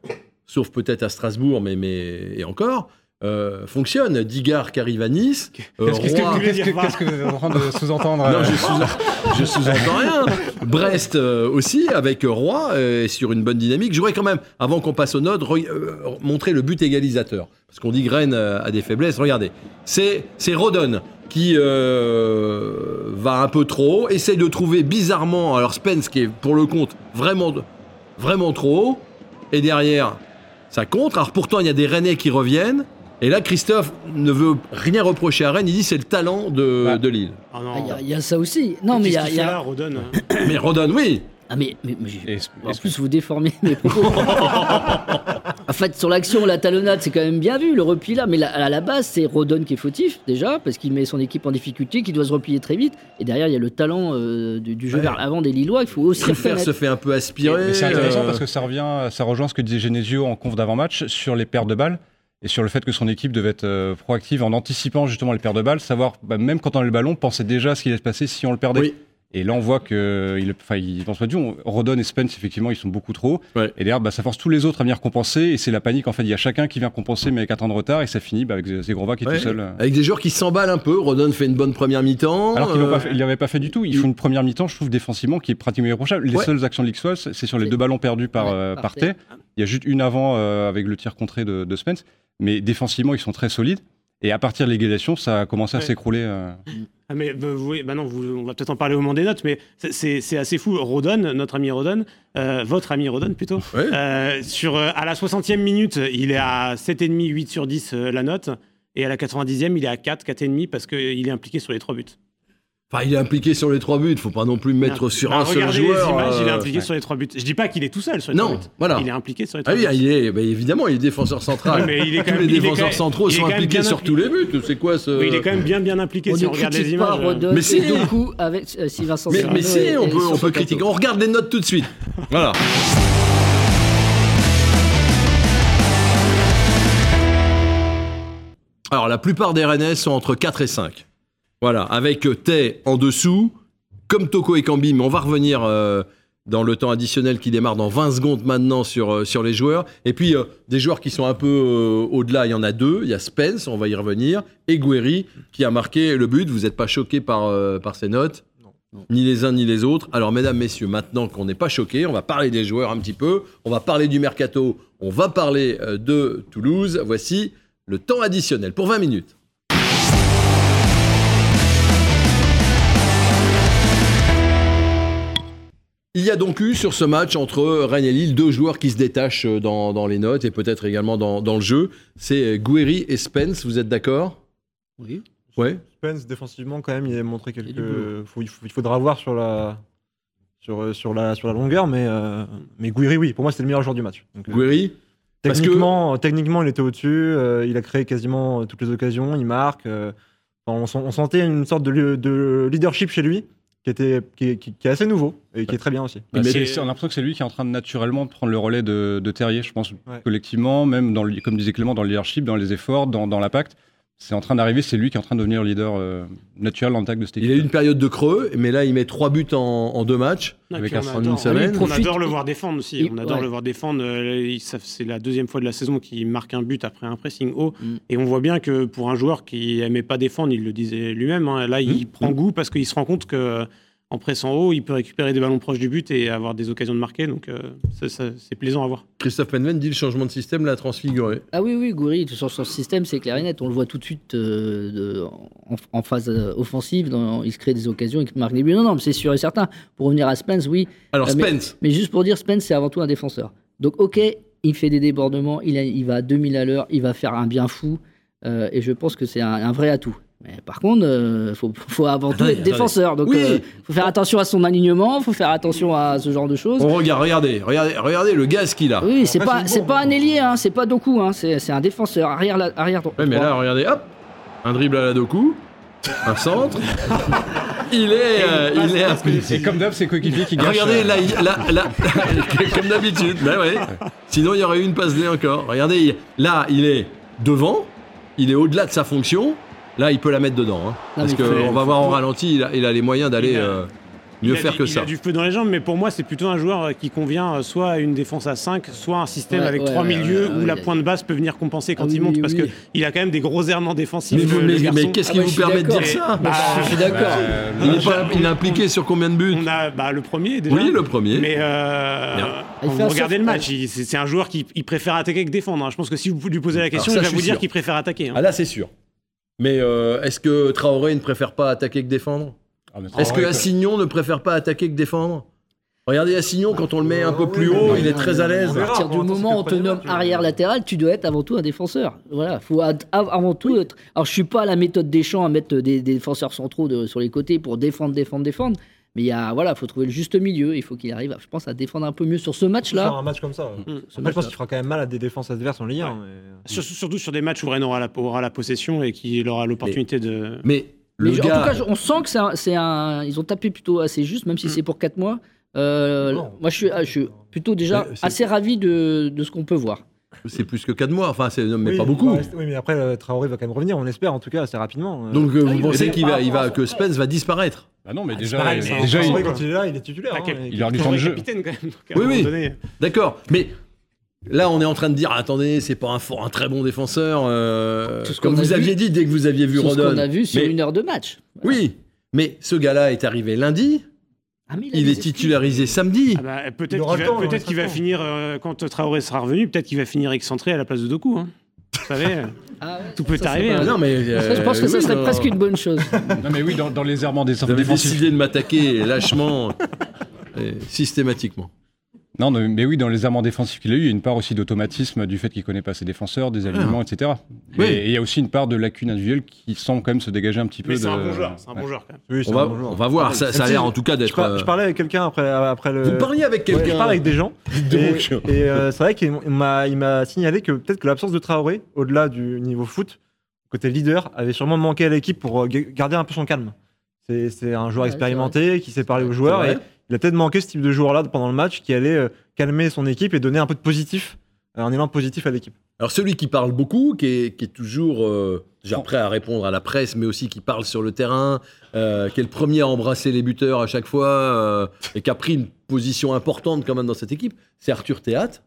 sauf peut-être à Strasbourg, mais, mais et encore, euh, fonctionnent. Digard qui arrive à Nice. euh, Qu'est-ce que, Roy- voulez dire, qu'est-ce que vous êtes en train de sous-entendre Non, euh, je sous- je sous-entends rien. Brest euh, aussi, avec Roy, est sur une bonne dynamique. Je voudrais quand même, avant qu'on passe aux notes, re- euh, montrer le but égalisateur. Parce qu'on dit que Rennes a des faiblesses. Regardez, c'est c'est Rodon qui euh, va un peu trop haut, essaye de trouver bizarrement, alors Spence qui est pour le compte vraiment, vraiment trop haut, et derrière, ça contre. Alors pourtant, il y a des Rennais qui reviennent. Et là, Christophe ne veut rien reprocher à Rennes. Il dit c'est le talent de, Bah. de Lille. ah non. Ah, Il y a- il y, a ça aussi. Non, mais il y a. Il y a- là, Rodon Mais Rodon, oui. Ah, mais, mais- En plus, vous déformez mes propos. en fait, sur l'action, la talonnade, c'est quand même bien vu, le repli là. Mais la- à la base, c'est Rodon qui est fautif, déjà, parce qu'il met son équipe en difficulté, qui doit se replier très vite. Et derrière, il y a le talent euh, du, du jeu Ouais. vers l'avant des Lillois, il faut aussi Préfère reconnaître. se fait un peu aspirer. Mais c'est intéressant euh, parce que ça revient, ça rejoint ce que disait Genesio en conf d'avant-match sur les paires de balles et sur le fait que son équipe devait être euh, proactive en anticipant justement les paires de balles, savoir bah, même quand on a le ballon, penser déjà à ce qui allait se passer si on le perdait. Oui. Et là, on voit que, il, il, dans ce match, on- Rodon et Spence, effectivement, ils sont beaucoup trop. Ouais. Et derrière, bah, ça force tous les autres à venir compenser. Et c'est la panique, en fait. Il y a chacun qui vient compenser, mais avec un temps de retard. Et ça finit bah, avec Zegrova qui est ouais, tout seul. Avec des joueurs qui s'emballent un peu. Rodon fait une bonne première mi-temps. Alors euh, ne l'avaient pas fait du tout. Ils il- font une première mi-temps, je trouve, défensivement, qui est pratiquement irréprochable. Les Ouais. seules actions de l'Ixois, c'est sur les deux ballons perdus par, Ouais, euh, par. Tay. Il y a juste une avant euh, avec le tir contré de, de Spence. Mais défensivement, ils sont très solides. Et à partir de l'égalisation, ça a commencé à s'écrouler. euh. Ah, mais bah, vous voyez- bah non, vous- on va peut-être en parler au moment des notes, mais c'est- c'est c'est assez fou. Rodon, notre ami Rodon, euh, votre ami Rodon plutôt, Ouais. euh, sur, euh, à la 60e minute, il est à 7,5, 8 sur 10 euh, la note, et à la 90e, il est à 4, 4,5 parce qu'il est impliqué sur les trois buts. Enfin, il est impliqué sur les trois buts. Faut pas non plus mettre sur Bah, un seul regardez joueur. les images, il est euh, impliqué sur les trois buts. Je dis pas qu'il est tout seul sur les Non, trois buts. voilà. Il est impliqué sur les Ah trois oui, buts. il est, bah, évidemment, il est défenseur central. Oui, mais il est quand Tous même- les il est défenseurs quand même- centraux il sont impliqués bien sur impli- tous les buts. C'est quoi ce Oui, il est quand même bien bien impliqué On si ne on regarde les images. pas Mais si. Doku avec euh, Sylvain Mais, mais si, on peut, on peut critiquer. On regarde les notes tout de suite. Voilà. Alors, la plupart des Rennais sont entre 4 et 5. Voilà, avec euh, Tay en dessous, comme Toko et Kambi, mais on va revenir euh, dans le temps additionnel qui démarre dans 20 secondes maintenant sur, euh, sur les joueurs. Et puis, euh, des joueurs qui sont un peu au-delà, il y en a deux. Il y a Spence, on va y revenir, et Guerri, qui a marqué le but. Vous n'êtes pas choqués par, par ces notes? Non. Ni les uns ni les autres. Alors, mesdames, messieurs, maintenant qu'on n'est pas choqués, on va parler des joueurs un petit peu. On va parler du mercato. On va parler de Toulouse. Voici le temps additionnel pour 20 minutes. Il y a donc eu sur ce match entre Rennes et Lille deux joueurs qui se détachent euh, dans, dans les notes et peut-être également dans, dans le jeu. C'est Guerri et Spence, vous êtes d'accord? Oui. Ouais. Spence, défensivement, quand même, il a montré quelques. faut- il, faut- il faudra voir sur la, sur, euh, sur la, sur la longueur, mais, euh, mais Guiri, oui, pour moi, c'était le meilleur joueur du match. Donc, euh, Guerri parce que- techniquement, techniquement, il était au-dessus, euh, il a créé quasiment euh, toutes les occasions, il marque. euh, on, on sentait une sorte de, de leadership chez lui qui, était, qui, qui- qui est assez nouveau et qui est très bien aussi. Bah, Mais- on a l'impression que c'est lui qui est en train de naturellement de prendre le relais de, de Terrier, je pense, Ouais. collectivement, même dans le, comme disait Clément, dans le leadership, dans les efforts, dans, dans l'impact. C'est en train d'arriver, c'est lui qui est en train de devenir le leader euh, naturel en attaque de cette Il équipe. a eu une période de creux, mais là il met trois buts en, en deux matchs. Non, Avec un on une adore- semaine. On Profite- adore le voir défendre aussi. il- On adore ouais. le voir défendre. Euh, il- C'est la deuxième fois de la saison qu'il marque un but après un pressing haut. Mm. Et on voit bien que pour un joueur qui aimait pas défendre, il le disait lui-même, hein, là il Mm. prend goût parce qu'il se rend compte que en pressant haut, il peut récupérer des ballons proches du but et avoir des occasions de marquer. Donc euh, ça- ça- c'est plaisant à voir. Christophe Penven dit le changement de système l'a transfiguré. Ah oui, oui, Goury, sur son système, c'est clair et net. On le voit tout de suite euh, de- en, en phase euh, offensive. dans- il se crée des occasions, il marque des buts. Non, non, mais c'est sûr et certain. Pour revenir à Spence, oui. Alors mais- Spence, Mais juste pour dire, Spence, c'est avant tout un défenseur. Donc, ok, il fait des débordements, il, a- il va à 2000 à l'heure, il va faire un bien fou. euh, et je pense que c'est un, un vrai atout. Mais par contre, il faut, faut avant tout Attendez, être défenseur. Donc, Oui. il faut faire attention à son alignement, il faut faire attention à ce genre de choses. on regarde, regardez, regardez, regardez le gaz qu'il a. Oui, c'est Après, pas, c'est pas un ailier, hein, c'est pas Doku, hein, c'est c'est un défenseur, arrière, la- arrière. Ouais, mais là, regardez, hop, un dribble à la Doku, un centre. il est, euh, il est impliqué. Et comme d'hab, c'est coéquipier qui gâche. Regardez, euh, là, là, là, comme d'habitude. Ben ouais. Sinon, il y aurait eu une passe D encore. Regardez, là, il est devant, il est au-delà de sa fonction. Là, il peut la mettre dedans. hein. Non, parce il qu'on va voir en ralenti, il a, il a les moyens d'aller Il euh, Il mieux faire du- que il ça. a du feu dans les jambes, mais pour moi, c'est plutôt un joueur qui convient soit à une défense à 5, soit un système Ouais, avec ouais, trois ouais, milieux ouais, où ouais, la il pointe basse peut venir compenser quand Ah il oui, monte, oui, parce oui. qu'il a quand même des gros errements défensifs. Mais, qu'est-ce Ah qui ouais, vous permet de dire d'accord. ça Bah, je suis d'accord. euh, il, est il impliqué sur combien de buts On a bah, le premier déjà. Oui, le premier. Mais euh. Il regardez le match, il- c'est un joueur qui il préfère attaquer que défendre. hein. Je pense que si vous lui posez la question, ça, il je va vous dire qu'il préfère attaquer. hein. Ah là, c'est sûr. Mais euh, est-ce que Traoré ne préfère pas attaquer que défendre? Ah, Est-ce que Assignon ne préfère pas attaquer que défendre? Regardez Assignon, quand on le met un peu plus haut, il est très à l'aise. À partir du moment où on te nomme arrière latéral, tu dois être avant tout un défenseur. Voilà, faut avant tout être. Alors je suis pas à la méthode des champs à mettre des, des défenseurs centraux de- sur les côtés pour défendre, défendre, défendre. Mais il y a voilà, faut trouver le juste milieu. Il faut qu'il arrive, à- je pense, à défendre un peu mieux sur ce Faire match-là. un match comme ça. Mm. Après, je pense qu'il fera quand même mal à des défenses adverses en Ligue 1. Ouais. mais- Sur- Surtout sur des matchs où Rennes aura la, aura la possession et qu'il aura l'opportunité de. Mais le Mais gars, en tout cas, on sent que c'est un, c'est un- ils ont tapé plutôt assez juste, même si Mm. c'est pour 4 mois. Euh, moi, je suis, ah, je suis plutôt déjà assez ravi de, de ce qu'on peut voir. c'est plus que 4 mois, enfin, c'est, mais Oui, pas beaucoup. rester- Oui, mais après, euh, Traoré va quand même revenir, on espère en tout cas assez rapidement. euh. Donc euh, Ah vous oui, pensez qu'il va, il va, que Spence va disparaître? Bah non, mais Ah, déjà, pareil, déjà, il- quand il est là, il est titulaire. Ah, hein, et- il a du temps de jeu. capitaine quand même. donc, Oui, oui. donné- D'accord, mais là on est en train de dire attendez, c'est pas un, fort- un très bon défenseur. euh, Tout ce comme vous vu- aviez dit dès que vous aviez vu C'est ce qu'on Rodon. a vu sur Mais- une heure de match. Oui, mais ce gars-là est arrivé lundi, Ah, il est titularisé samedi. Ah bah, Il peut-être qu'il va, temps, il peut-être aura qu'il le va temps. finir euh, quand Traoré sera revenu. Peut-être qu'il va finir excentré à la place de Doku. hein. Vous savez, euh, Ah ouais, tout peut ça, arriver. pas- hein. non mais je pense que euh, ça serait non. presque une bonne chose. Non, mais oui, dans, dans les errements des Vous avez défensifs. décidé de m'attaquer lâchement, et systématiquement. Non, mais oui, dans les errements défensifs qu'il a eu, il y a une part aussi d'automatisme du fait qu'il connaît pas ses défenseurs, des alignements, etc. Oui. Et il y a aussi une part de lacune individuelle qui semble quand même se dégager un petit peu Mais de. c'est un bon joueur. C'est un bon joueur quand même. Oui, c'est On va, un bon joueur. on va voir, ça, ça a l'air en tout cas Je, d'être. par- euh, je parlais avec quelqu'un après, après le. Vous parliez avec Ouais, quelqu'un je parlais avec des gens. Et, euh, c'est vrai qu'il m'a, signalé que peut-être que l'absence de Traoré, au-delà du niveau foot, côté leader, avait sûrement manqué à l'équipe pour euh, ga- garder un peu son calme. C'est, un joueur Ouais, expérimenté qui sait parler aux joueurs et. Il a peut-être manqué ce type de joueur-là pendant le match qui allait euh, calmer son équipe et donner un peu de positif, euh, un élan positif à l'équipe. Alors celui qui parle beaucoup, qui est, qui est toujours euh, déjà prêt à répondre à la presse, mais aussi qui parle sur le terrain, euh, qui est le premier à embrasser les buteurs à chaque fois, euh, et qui a pris une position importante quand même dans cette équipe, c'est Arthur Théâtre,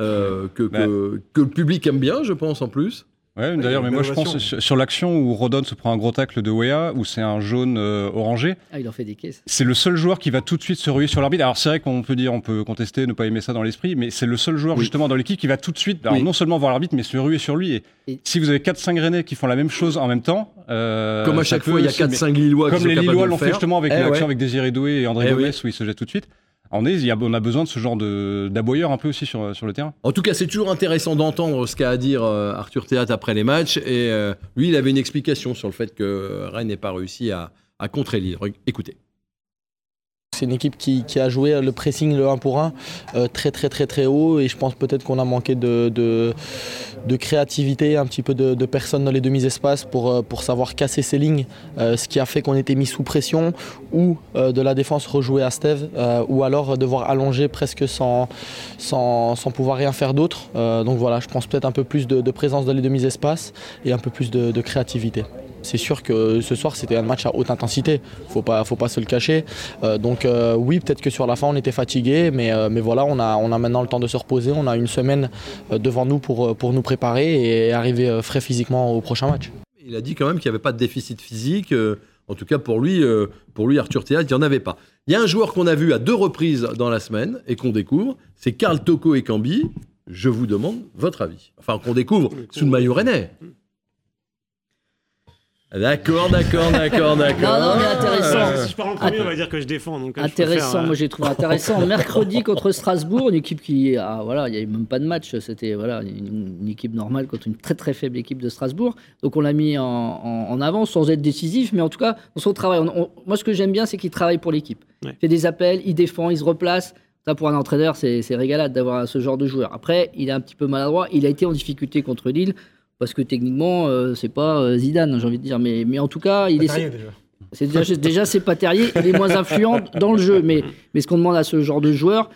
euh, que, que, que le public aime bien, je pense, en plus. Ouais, d'ailleurs, mais moi je pense sur, l'action où Rodon se prend un gros tacle de Wea, où c'est un jaune euh, orangé, Ah, il en fait des caisses. c'est le seul joueur qui va tout de suite se ruer sur l'arbitre. Alors c'est vrai qu'on peut dire, on peut contester, ne pas aimer ça dans l'esprit, mais c'est le seul joueur Oui. justement dans l'équipe qui va tout de suite, alors Oui. non seulement voir l'arbitre, mais se ruer sur lui. Et, Et- si vous avez 4-5 Rennais qui font la même chose en même temps, euh, Comme à chaque fois, il y a aussi- mais 4-5 Lillois qui Comme sont les capables Lillois de le l'ont fait justement avec Eh l'action ouais. avec Désiré Doué et André Eh Gomez oui. où il se jette tout de suite. On, est, on a besoin de ce genre d'aboyeur un peu aussi sur, sur le terrain. En tout cas, c'est toujours intéressant d'entendre ce qu'a à dire euh, Arthur Théâtre après les matchs. Et euh, lui, il avait une explication sur le fait que Rennes n'ait pas réussi à, à contrer Lille. Re- Écoutez. C'est une équipe qui, a joué le pressing, le 1 pour 1, euh, très très très très haut. Et je pense peut-être qu'on a manqué de, créativité, un petit peu de, personnes dans les demi-espaces pour, euh, pour savoir casser ces lignes. euh, ce qui a fait qu'on était mis sous pression ou de la défense rejouer à Steve ou alors devoir allonger presque sans, sans, pouvoir rien faire d'autre. Donc voilà, je pense peut-être un peu plus de, présence dans les demi-espaces et un peu plus de créativité. C'est sûr que ce soir c'était un match à haute intensité, faut pas, faut pas se le cacher. Euh, donc euh, oui, peut-être que sur la fin on était fatigué, mais, euh, mais voilà, on a, on a maintenant le temps de se reposer. On a une semaine devant nous pour, pour nous préparer et arriver frais physiquement au prochain match. Il a dit quand même qu'il n'y avait pas de déficit physique. en tout cas, pour lui, pour lui Arthur Théâtre, il n'y en avait pas. Il y a un joueur qu'on a vu à deux reprises dans la semaine et qu'on découvre, c'est Karl Toko et Cambi. Je vous demande votre avis. Enfin, qu'on découvre sous le maillot rennais. D'accord, d'accord, d'accord, d'accord. Non, non, mais intéressant. Euh, Si je parle en premier, on va dire que je défends. Donc, euh, je Intéressant, préfère, euh, moi j'ai trouvé intéressant. Mercredi contre Strasbourg, une équipe qui, ah, voilà, il n'y avait même pas de match, c'était voilà une, une équipe normale contre une très très faible équipe de Strasbourg. Donc on l'a mis en, en- en avant sans être décisif, mais en tout cas dans son travail. On- on- moi ce que j'aime bien, c'est qu'il travaille pour l'équipe. Ouais. Il fait des appels, il défend, il se replace. Ça pour un entraîneur, c'est c'est régalade d'avoir ce genre de joueur. Après, il est un petit peu maladroit. Il a été en difficulté contre Lille. Parce que techniquement, euh, c'est pas euh, Zidane, j'ai envie de dire. Mais, mais en tout cas, il est. C'est déjà, déjà c'est pas Terrier, il est moins influent dans le jeu. Mais, mais ce qu'on demande à ce genre de joueur,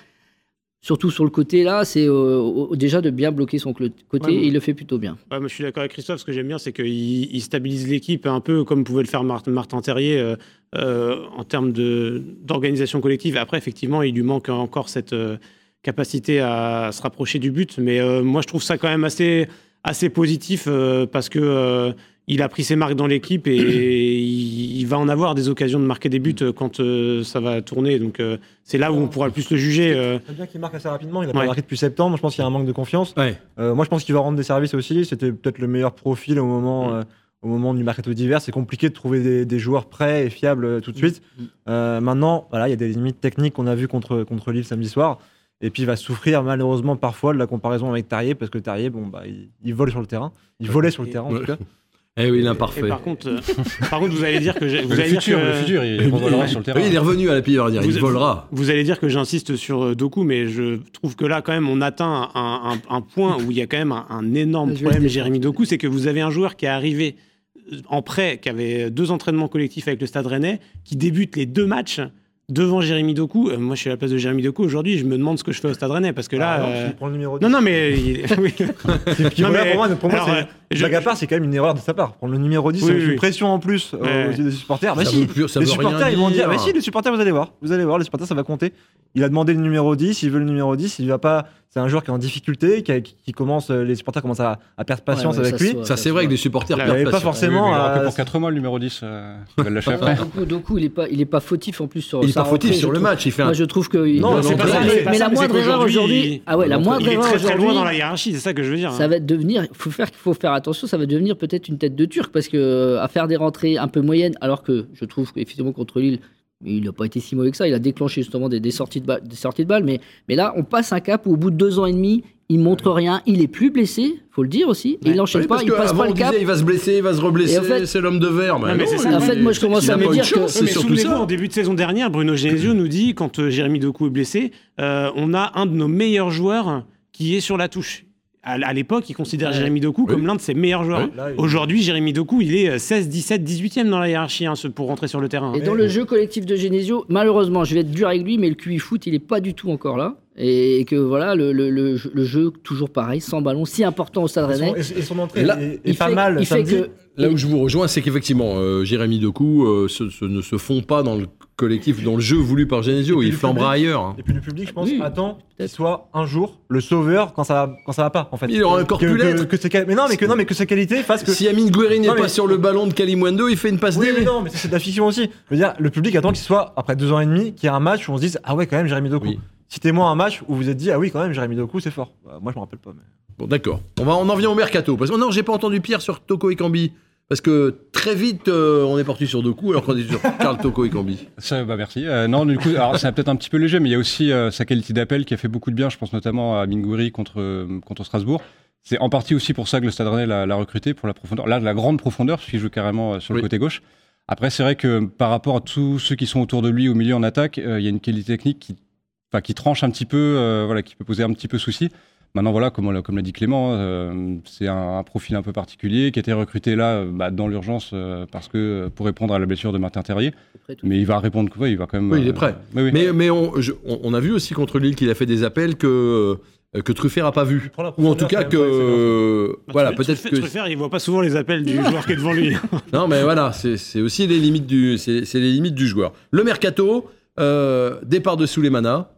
surtout sur le côté là, c'est euh, déjà de bien bloquer son côté. Ouais, et il le fait plutôt bien. Ouais, moi, je suis d'accord avec Christophe. Ce que j'aime bien, c'est qu'il il stabilise l'équipe un peu comme pouvait le faire Martin, Martin Terrier euh, euh, en termes d'organisation collective. Après, effectivement, il lui manque encore cette euh, capacité à se rapprocher du but. Mais euh, moi, je trouve ça quand même assez, assez positif euh, parce que. euh, il a pris ses marques dans l'équipe et il, il va en avoir des occasions de marquer des buts euh, quand euh, ça va tourner. Donc euh, c'est là où on pourra le plus le juger. euh. C'est bien qu'il marque assez rapidement. Il a Ouais. pas marqué depuis septembre. Je pense qu'il y a un manque de confiance. Ouais. Euh, moi, je pense qu'il va rendre des services aussi. C'était peut-être le meilleur profil au moment, Mm. euh, au moment du mercato d'hiver. C'est compliqué de trouver des, des joueurs prêts et fiables tout de suite. Mm. Euh, maintenant, voilà, il y a des limites techniques qu'on a vues contre, contre Lille samedi soir. Et puis, il va souffrir malheureusement parfois de la comparaison avec Terrier parce que Terrier, bon, bah, il, il vole sur le terrain. Il volait sur le terrain en tout cas. Eh oui, l'imparfait. par contre, euh, par contre, vous allez dire que vous le allez dire futur, que- le futur, il sur le terrain. Oui, il est revenu à la pire, il Vous- volera. Vous allez dire que j'insiste sur euh, Doku, mais je trouve que là, quand même, on atteint un, un- un point où il y a quand même un, un énorme problème, Jérémy Doku, c'est que vous avez un joueur qui est arrivé euh, en prêt, qui avait deux entraînements collectifs avec le Stade Rennais, qui débute les deux matchs devant Jérémy Doku. Euh, moi, je suis à la place de Jérémy Doku aujourd'hui, je me demande ce que je fais au Stade Rennais, parce que là... Ah, non, euh, il prend le numéro 10. non, non, mais... oui. C'est- Non, mais- pour moi, pour moi, alors, c'est- euh, je- part, c'est quand même une erreur de sa part. Prendre le numéro 10 Oui, oui, une oui. pression en plus aux yeux des supporters. Bah si, plus- les supporters, ils vont dire, dire. bah si, les supporters, vous allez voir. Vous allez voir, les supporters, ça va compter. Il a demandé le numéro 10, il veut le numéro 10, il va pas. C'est un joueur qui est en difficulté, qui, a- qui commence, euh, les supporters commencent à, à perdre patience Ouais, ouais, avec ça lui. Ça, c'est vrai que les supporters perdent pas forcément. Oui, mais alors que à- pour 4 mois, le numéro 10, euh, il va le lâcher après. Doku, Doku, il est pas, il est pas fautif en plus sur. Il est pas fautif sur le match, il fait un. Moi, je trouve que. Non, c'est pas mais- ça, la moindre erreur aujourd'hui. il- Ah ouais, la moindre Il est erreur très loin aujourd'hui. dans la hiérarchie, c'est ça que je veux dire. Ça va devenir, faut faire, faut faire attention, ça va devenir peut-être une tête de turc parce que euh, à faire des rentrées un peu moyennes, alors que je trouve qu'effectivement contre Lille, il n'a pas été si mauvais que ça. Il a déclenché justement des, des sorties de balles, des sorties de balles, mais, mais là on passe un cap où au bout de deux ans et demi, il montre rien, il est plus blessé, faut le dire aussi, et il n'enchaîne Oui, pas, il passe pas le on cap. disait, il va se blesser, il va se reblesser, en fait- c'est l'homme de verre. Non, mais c'est ça. En fait, moi, je commence à me dire que- chance, Oui, mais c'est surtout souvenez-vous, ça. en début de saison dernière, Bruno Genesio nous dit, quand euh, Jérémy Doku est blessé, euh, on a un de nos meilleurs joueurs qui est sur la touche. À, l'époque, il considère Ouais. Jérémy Doku Oui. comme l'un de ses meilleurs joueurs. Oui. Là, il- Aujourd'hui, Jérémy Doku, il est euh, 16, 17, 18e dans la hiérarchie hein, ce- pour rentrer sur le terrain. Et dans le jeu collectif de Genesio, malheureusement, je vais être dur avec lui, mais le QI foot, il est pas du tout encore là. Et que voilà, le, le- le jeu- le jeu, toujours pareil, sans ballon, si important au Stade Et son, Rennais. et- son entrée Et là, est, pas fait- mal il fait samedi. que Là où je vous rejoins, c'est qu'effectivement, euh, Jérémy Doku euh, se- se- ne se fond pas dans le collectif, dans le jeu voulu par Genesio. Il flambera public. ailleurs. hein. Et puis le public, je pense, Oui, attend qu'il soit un jour le sauveur quand ça va, quand ça va pas, en fait. Il aurait encore que, pu que- l'être. que ses quali- mais non, mais que non, mais que ses qualités fassent que. Si Amine Gouiri n'est pas sur le ballon de Kalimwendo, il fait une passe Oui, mais non, mais c'est de la fiction aussi. Je veux dire, le public attend qu'il soit après deux ans et demi, qu'il y ait un match où on se dise ah ouais quand même Jérémy Doku. Oui. Citez-moi un match où vous êtes dit ah oui quand même Jérémy Doku c'est fort. Bah, moi je me rappelle pas. Mais... Bon, d'accord. On, va, on en vient au mercato. Parce que non, j'ai pas entendu Pierre sur Toko et Kambi. Parce que très vite, euh, on est parti sur Doku alors qu'on est sur Karl Toko et Kambi. Ça, bah merci. Euh, non, du coup, alors c'est peut-être un petit peu léger, mais il y a aussi euh, sa qualité d'appel qui a fait beaucoup de bien. Je pense notamment à Mingouri contre, contre Strasbourg. C'est en partie aussi pour ça que le Stade Rennais l'a recruté, pour la profondeur. Là, de la grande profondeur, parce qu'il joue carrément sur Oui. le côté gauche. Après, c'est vrai que par rapport à tous ceux qui sont autour de lui au milieu en attaque, euh, il y a une qualité technique qui, enfin, qui tranche un petit peu, euh, voilà, qui peut poser un petit peu souci. Maintenant, voilà, comme, l'a- comme l'a dit Clément, euh, c'est un, un profil un peu particulier qui a été recruté là euh, bah, dans l'urgence euh, parce que pour répondre à la blessure de Martin Terrier. Mais il va répondre quoi Il va quand même. Oui, il est euh, prêt. oui. Mais, mais on, je- on- on a vu aussi contre Lille qu'il a fait des appels que, que Truffert a pas vu. Ou en tout cas que. Bah, voilà, Truffert- peut-être que. Truffert, il voit pas souvent les appels du joueur qui est devant lui. Non, mais voilà, c'est aussi les limites du, c'est c'est les limites du joueur. Le mercato, euh, départ de Souleymana.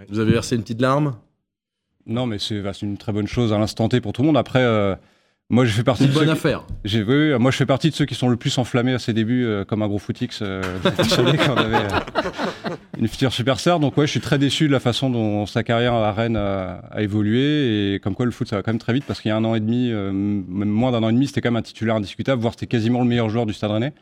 Ouais. Vous avez versé une petite larme. Non, mais c'est bah, c'est une très bonne chose à l'instant T pour tout le monde. Après, euh, moi, je fais partie une de bonne ceux qui- affaire. j'ai- oui, oui, moi, je fais partie de ceux qui sont le plus enflammés à ses débuts, euh, comme un gros footix. Euh, qu'on avait euh, une future superstar. Donc, ouais, je suis très déçu de la façon dont sa carrière à Rennes a, a évolué et comme quoi le foot, ça va quand même très vite parce qu'il y a un an et demi, euh, même moins d'un an et demi, c'était quand même un titulaire indiscutable, voire c'était quasiment le meilleur joueur du Stade Rennais.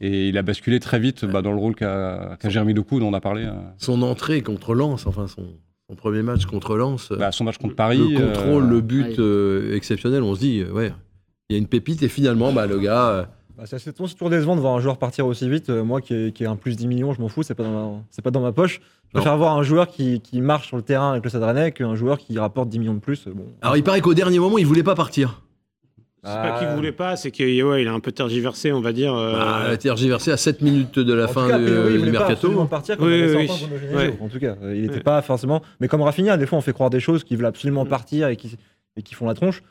Et il a basculé très vite bah, dans le rôle qu'a qu'a Jérémy Doku, dont on a parlé. euh, Son entrée contre Lens, enfin son, son premier match contre Lens. euh, bah, son match contre Paris. le contrôle, euh, le but ouais. euh, exceptionnel, on se dit, ouais, il y a une pépite et finalement, bah, le gars. euh, Bah, c'est toujours décevant de voir un joueur partir aussi vite. Moi qui ai, qui ai un plus 10 millions, je m'en fous, c'est pas, dans ma- c'est pas dans ma poche. Je préfère voir un joueur qui, qui marche sur le terrain avec le Rennais qu'un joueur qui rapporte 10 millions de plus. Bon. Alors il paraît qu'au dernier moment, il voulait pas partir. C'est pas qu'il voulait pas, c'est qu'il ouais, il a un peu tergiversé, on va dire. euh, Bah, il a tergiversé à 7 minutes de la En fin cas, a de- priori, il du voulait pas mercato. absolument partir comme Oui, oui, oui. Bruno Genesio, Ouais. En tout cas, euh, il n'était Ouais. pas forcément. Mais comme Rafinha, des fois, on fait croire des choses qui veulent absolument Mm. partir et qui, et qui font la tronche.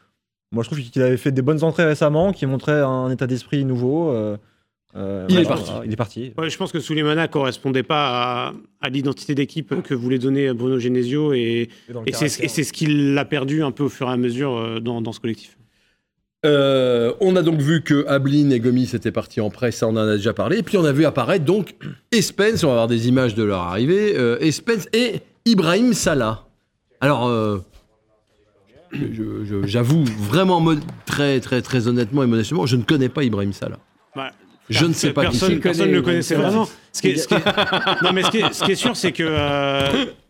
Moi, je trouve qu'il avait fait des bonnes entrées récemment, qui montraient un état d'esprit nouveau. euh, euh, Il est parti. Il est parti. Ouais, je pense que Souleymana correspondait pas à, à l'identité d'équipe que voulait donner Bruno Genesio et, c'est ce qu'il a perdu un peu au fur et à mesure dans, dans ce collectif. Euh, on a donc vu que Ablin et Gomis étaient partis en presse, ça on en a déjà parlé. Et puis on a vu apparaître donc Espens, on va avoir des images de leur arrivée, euh, Espens et Ibrahim Salah. Alors, euh, j'avoue vraiment très très très honnêtement et modestement, je ne connais pas Ibrahim Salah. Voilà. Je ne sais pas qui personne, c'est. personne ne le connaissait vraiment. Ce qui est, ce qui est- non, mais ce qui est, ce qui est sûr, c'est que.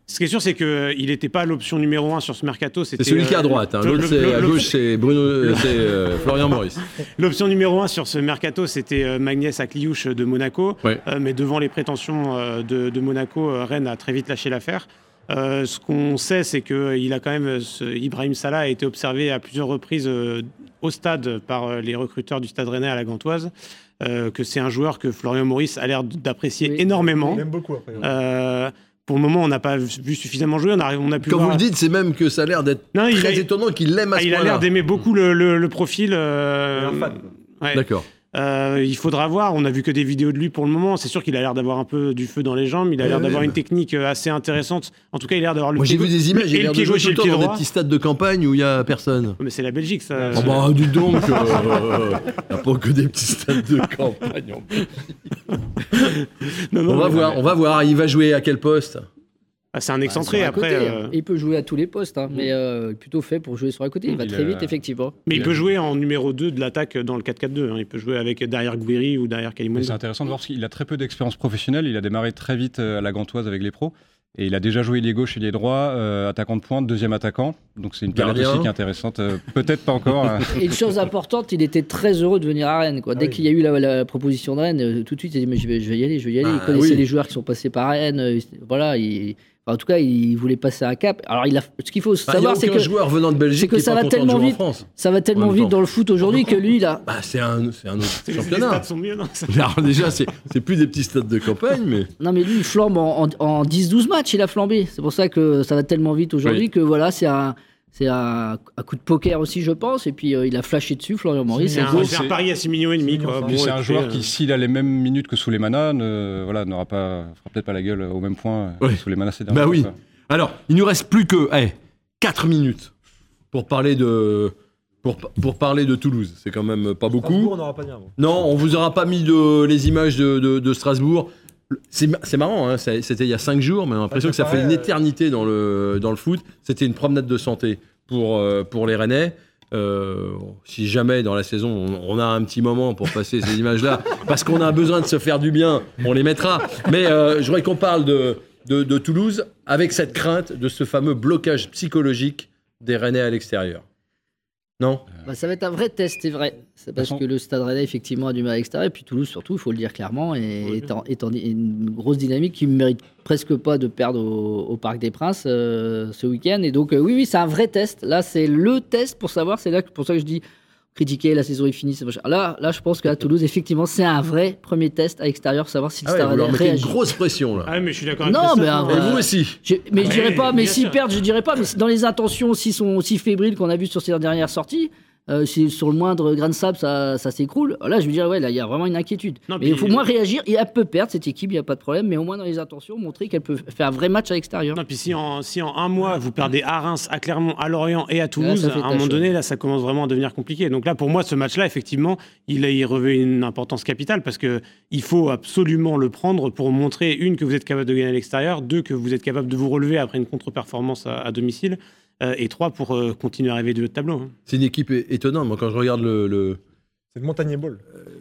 Euh, ce qui est sûr, c'est que il n'était pas l'option numéro un sur ce mercato. C'est celui qui est à droite, hein. l'autre c'est à gauche, c'est Bruno, euh, c'est euh, Florian Maurice. L'option numéro un sur ce mercato, c'était euh, Magnès Akliouche de Monaco. Ouais. Euh, mais devant les prétentions euh, de, de Monaco, euh, Rennes a très vite lâché l'affaire. Euh, ce qu'on sait, c'est que il a quand même euh, ce- Ibrahim Salah a été observé à plusieurs reprises euh, au stade par euh, les recruteurs du Stade Rennais à la Gantoise. euh, que c'est un joueur que Florian Maurice a l'air d'apprécier Oui. énormément. On l'aime beaucoup après. ouais. Pour le moment, on n'a pas vu suffisamment jouer. On a, on a pu Quand vous le dites, c'est même que ça a l'air d'être très a- étonnant qu'il l'aime à Ah, ce il a point-là. l'air d'aimer beaucoup le, le- le profil. euh, Il est un fan. ouais. D'accord. Euh, il faudra voir. On a vu que des vidéos de lui pour le moment. C'est sûr qu'il a l'air d'avoir un peu du feu dans les jambes. Il a Ouais, l'air ouais, d'avoir ouais. une technique euh, assez intéressante. En tout cas, il a l'air d'avoir le. Moi j'ai vu des images, il et a l'air de jouer tout le temps dans des petits stades de campagne où il y a personne. Mais c'est la Belgique, ça. Ah bah, dis donc, euh, y a pas que des petits stades de campagne. en plus. Non, non, On va mais- voir, on va voir. Il va jouer à quel poste? Ah, c'est un Bah, excentré après. côté, euh, hein. Il peut jouer à tous les postes, hein, mais euh, plutôt fait pour jouer sur un côté. Il va Il très vite, effectivement. Mais il Il peut jouer en numéro 2 de l'attaque dans le 4-4-2. hein. Il peut jouer avec derrière Gouiri ou derrière Mais Kalimundo. c'est intéressant de voir parce qu'il a très peu d'expérience professionnelle. Il a démarré très vite euh, à la Gantoise avec les pros. Et il a déjà joué les gauche et les droits, euh, attaquant de pointe, deuxième attaquant. Donc c'est une période aussi qui est intéressante. Euh, Peut-être pas encore. hein. Et une chose importante, il était très heureux de venir à Rennes. Quoi. Ah Dès oui. qu'il y a eu la, la proposition de Rennes, euh, tout de suite, il a dit mais je vais, je vais y aller, je vais y aller. Ah, il connaissait oui. les joueurs qui sont passés par Rennes. euh, voilà, il- en tout cas, il voulait passer un cap. Alors, il a, ce qu'il faut savoir, c'est que joueur venant de Belgique c'est que ça va tellement vite. Ça va tellement dans le foot aujourd'hui que lui, là. Bah, c'est un, c'est un autre championnat. stats sont mieux, non Ça- Alors déjà, c'est c'est plus des petits stades de campagne, mais Non, mais lui, il flambe en, en- en 10-12 matchs, il a flambé. C'est pour ça que ça va tellement vite aujourd'hui Oui. que voilà, c'est un. C'est un, un coup de poker aussi, je pense. Et puis, euh, il a flashé dessus, Florian Maurice. C'est un, pari à 6 millions et demi. quoi. Puis Bon, c'est un joueur euh, qui, s'il a les mêmes minutes que Souleymana, ne, voilà, n'aura pas, fera peut-être pas la gueule au même point Oui. que Souleymana ces Bah derniers oui. temps, quoi. Alors, il nous reste plus que 4 minutes pour parler de pour, pour parler de Toulouse. C'est quand même pas beaucoup. Strasbourg, on n'aura pas bon. Non, on vous aura pas mis de, les images de, de- de Strasbourg. C'est ma- c'est marrant, hein, c'était il y a 5 jours, mais on a l'impression que ça fait une euh. éternité dans le, dans le foot. C'était une promenade de santé pour, euh, pour les Rennais. Euh, si jamais dans la saison on, on a un petit moment pour passer ces images-là, parce qu'on a besoin de se faire du bien, on les mettra. Mais euh, je voudrais qu'on parle de, de, de Toulouse avec cette crainte de ce fameux blocage psychologique des Rennais à l'extérieur. Non Bah, ça va être un vrai test, c'est vrai. C'est parce que le Stade Rennais, effectivement, a du mal à l'extérieur. Et puis Toulouse, surtout, il faut le dire clairement, est, est en, est en une grosse dynamique qui ne mérite presque pas de perdre au, au Parc des Princes euh, ce week-end. Et donc, euh, oui, oui, c'est un vrai test. Là, c'est le test pour savoir. C'est là que- pour ça que je dis critiquer, la saison est finie. c'est machin. Là, là, je pense qu'à Toulouse, effectivement, c'est un vrai premier test à l'extérieur, savoir si le Ah ouais, Stade Rennais une grosse pression là. Ah, ouais, mais je suis d'accord avec Non, Christophe, mais. Et vrai- vous aussi Je- mais je Ouais, dirais pas, mais s'ils perdent, je dirais pas, mais dans les intentions s'ils sont aussi fébriles qu'on a vu sur ces dernières sorties, euh, sur le moindre grain de sable ça, ça s'écroule, là je me dirais, ouais, là il y a vraiment une inquiétude. Non, mais puis- il faut moins réagir, et elle peut perdre cette équipe, il n'y a pas de problème, mais au moins dans les intentions, montrer qu'elle peut faire un vrai match à l'extérieur. Non, puis si en, si en un mois vous perdez à Reims, à Clermont, à Lorient et à Toulouse, ça fait à un moment donné, là, ça commence vraiment à devenir compliqué. Donc là, pour moi, ce match-là, effectivement, il, il revêt une importance capitale parce que il faut absolument le prendre pour montrer une que vous êtes capable de gagner à l'extérieur, deux que vous êtes capable de vous relever après une contre-performance à, à domicile, et trois pour euh, continuer à rêver du haut de tableau. hein. C'est une équipe étonnante. Moi, quand je regarde le. le- C'est le Montagnier Ball.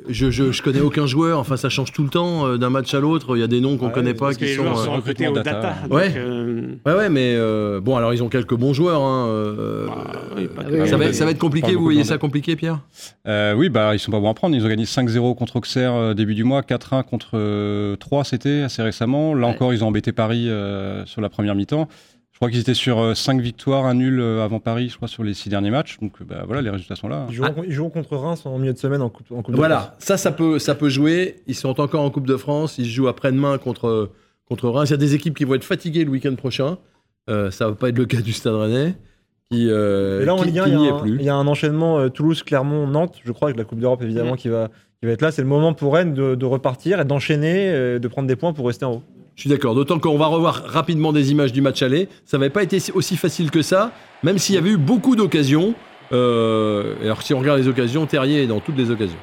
je, je, je connais aucun joueur. Enfin, ça change tout le temps euh, d'un match à l'autre. Il y a des noms qu'on Ouais, connaît pas Parce que qui les sont. euh, sont recrutés au data. data. Ouais. euh, Ouais, ouais, mais euh, bon, alors ils ont quelques bons joueurs. hein, euh, bah, oui, Ah ça, va, ça va être compliqué. Vous voyez ça compliqué, Pierre? Euh, oui, bah, ils sont pas bons à prendre. Ils ont gagné 5-0 contre Auxerre euh, début du mois, 4-1 contre euh, 3, c'était assez récemment. Là Ouais. encore, ils ont embêté Paris euh, sur la première mi-temps. Je crois qu'ils étaient sur 5 victoires, un nul euh, avant Paris, je crois, sur les 6 derniers matchs. Donc euh, bah, voilà, les résultats sont là. Ils joueront, ils joueront contre Reims en milieu de semaine en Coupe, en coupe de France. Voilà, ça, ça peut, ça peut jouer. Ils sont encore en Coupe de France. Ils jouent après-demain contre, contre Reims. Il y a des équipes qui vont être fatiguées le week-end prochain. Euh, ça va pas être le cas du Stade Rennais. Qui, euh, Et là, en qui- Ligue 1, qui il y, n'y a est un- plus. il y a un enchaînement euh, Toulouse, Clermont, Nantes. Je crois que la Coupe d'Europe, évidemment, qui, va, qui va être là. C'est le moment pour Rennes de, de repartir et d'enchaîner, euh, de prendre des points pour rester en haut. Je suis d'accord, d'autant qu'on va revoir rapidement des images du match aller. Ça n'avait pas été aussi facile que ça, même s'il y avait eu beaucoup d'occasions. Euh, alors si on regarde les occasions, Terrier est dans toutes les occasions.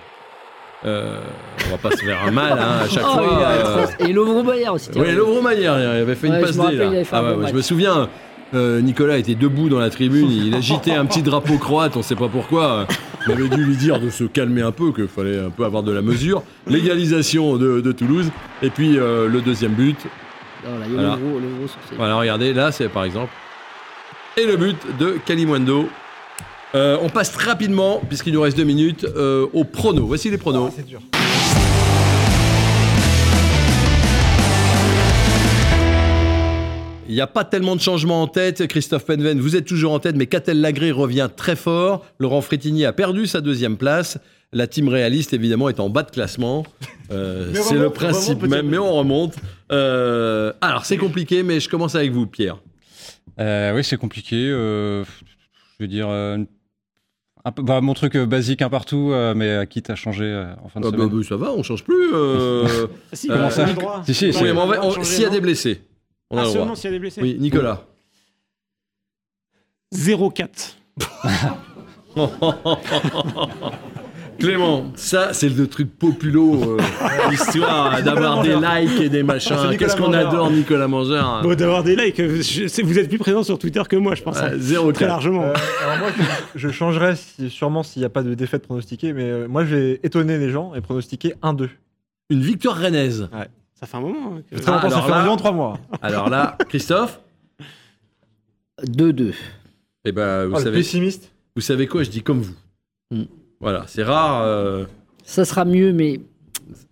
Euh, on va pas se faire un mal hein, à chaque Oh, fois. euh. Et Lovro Bayer aussi. Oui, Lovro Maillard, il avait fait une passe D. là. Ah ouais, bon ouais, je me souviens, euh, Nicolas était debout dans la tribune, il agitait un petit drapeau croate, on sait pas pourquoi. On avait dû lui dire de se calmer un peu, qu'il fallait un peu avoir de la mesure. L'égalisation de, de Toulouse, et puis euh, le deuxième but. Voilà, il y a Voilà. Voilà, regardez, là c'est par exemple. Et le but de Kalimwendo. Euh, on passe très rapidement, puisqu'il nous reste deux minutes, euh, aux pronos. Voici les pronos. c'est dur. Il n'y a pas tellement de changements en tête. Christophe Penven, vous êtes toujours en tête, mais Catel Lagré revient très fort. Laurent Frétigny a perdu sa deuxième place. La team réaliste, évidemment, est en bas de classement. Euh, c'est le principe remonte même, mais on remonte. Euh, alors, c'est compliqué, mais je commence avec vous, Pierre. Euh, oui, c'est compliqué. euh, je veux dire, euh, un peu, bah, mon truc euh, basique, un partout, euh, mais euh, quitte à changer euh, en fin de Ah bah, semaine. bah, ça va, on change plus. si, Comment ça. Si, si, S'il y a des blessés, on a Ah, le droit. seulement s'il y a des blessés. Oui, Nicolas. 0-4. Clément, ça c'est le truc populo, euh, histoire d'avoir des likes et des machins. Nicolas Qu'est-ce qu'on Mangeur. adore Nicolas Mangeur. Bon, d'avoir des likes, euh, je sais- vous êtes plus présent sur Twitter que moi, je pense. Hein. zéro Très quatre. largement. Euh, alors moi, je, je changerais si- sûrement s'il n'y a pas de défaite pronostiquée, mais euh, moi, je vais étonner les gens et pronostiquer 1-2. Une victoire rennaise. Ça fait un moment. hein, que- ça fait là- environ 3 mois. Alors là, Christophe, 2-2. eh ben, vous, Oh, savez, pessimiste. vous savez quoi Je dis comme vous. Hmm. Voilà, c'est rare, euh, Ça sera mieux, mais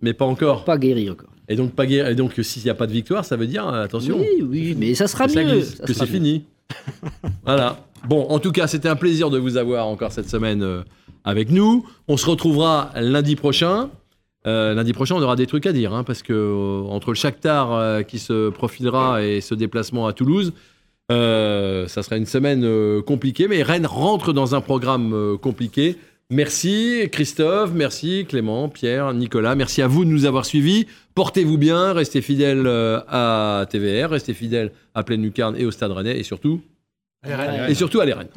mais pas encore. pas guéri encore. Et donc, pas guéri- et donc s'il n'y a pas de victoire, ça veut dire, euh, attention, Oui, oui, mais ça sera que ça mieux. ça que c'est fini. voilà. Bon, en tout cas, c'était un plaisir de vous avoir encore cette semaine euh, avec nous. On se retrouvera lundi prochain. Euh, lundi prochain, on aura des trucs à dire, hein, parce que euh, entre le Shakhtar euh, qui se profilera et ce déplacement à Toulouse, ça sera une semaine compliquée, mais Rennes rentre dans un programme compliqué. Merci Christophe, merci Clément, Pierre, Nicolas, merci à vous de nous avoir suivis. Portez-vous bien, restez fidèles à TVR, restez fidèles à Pleine Lucarne et au Stade Rennais, et surtout, Ouais. et surtout à les Rennes.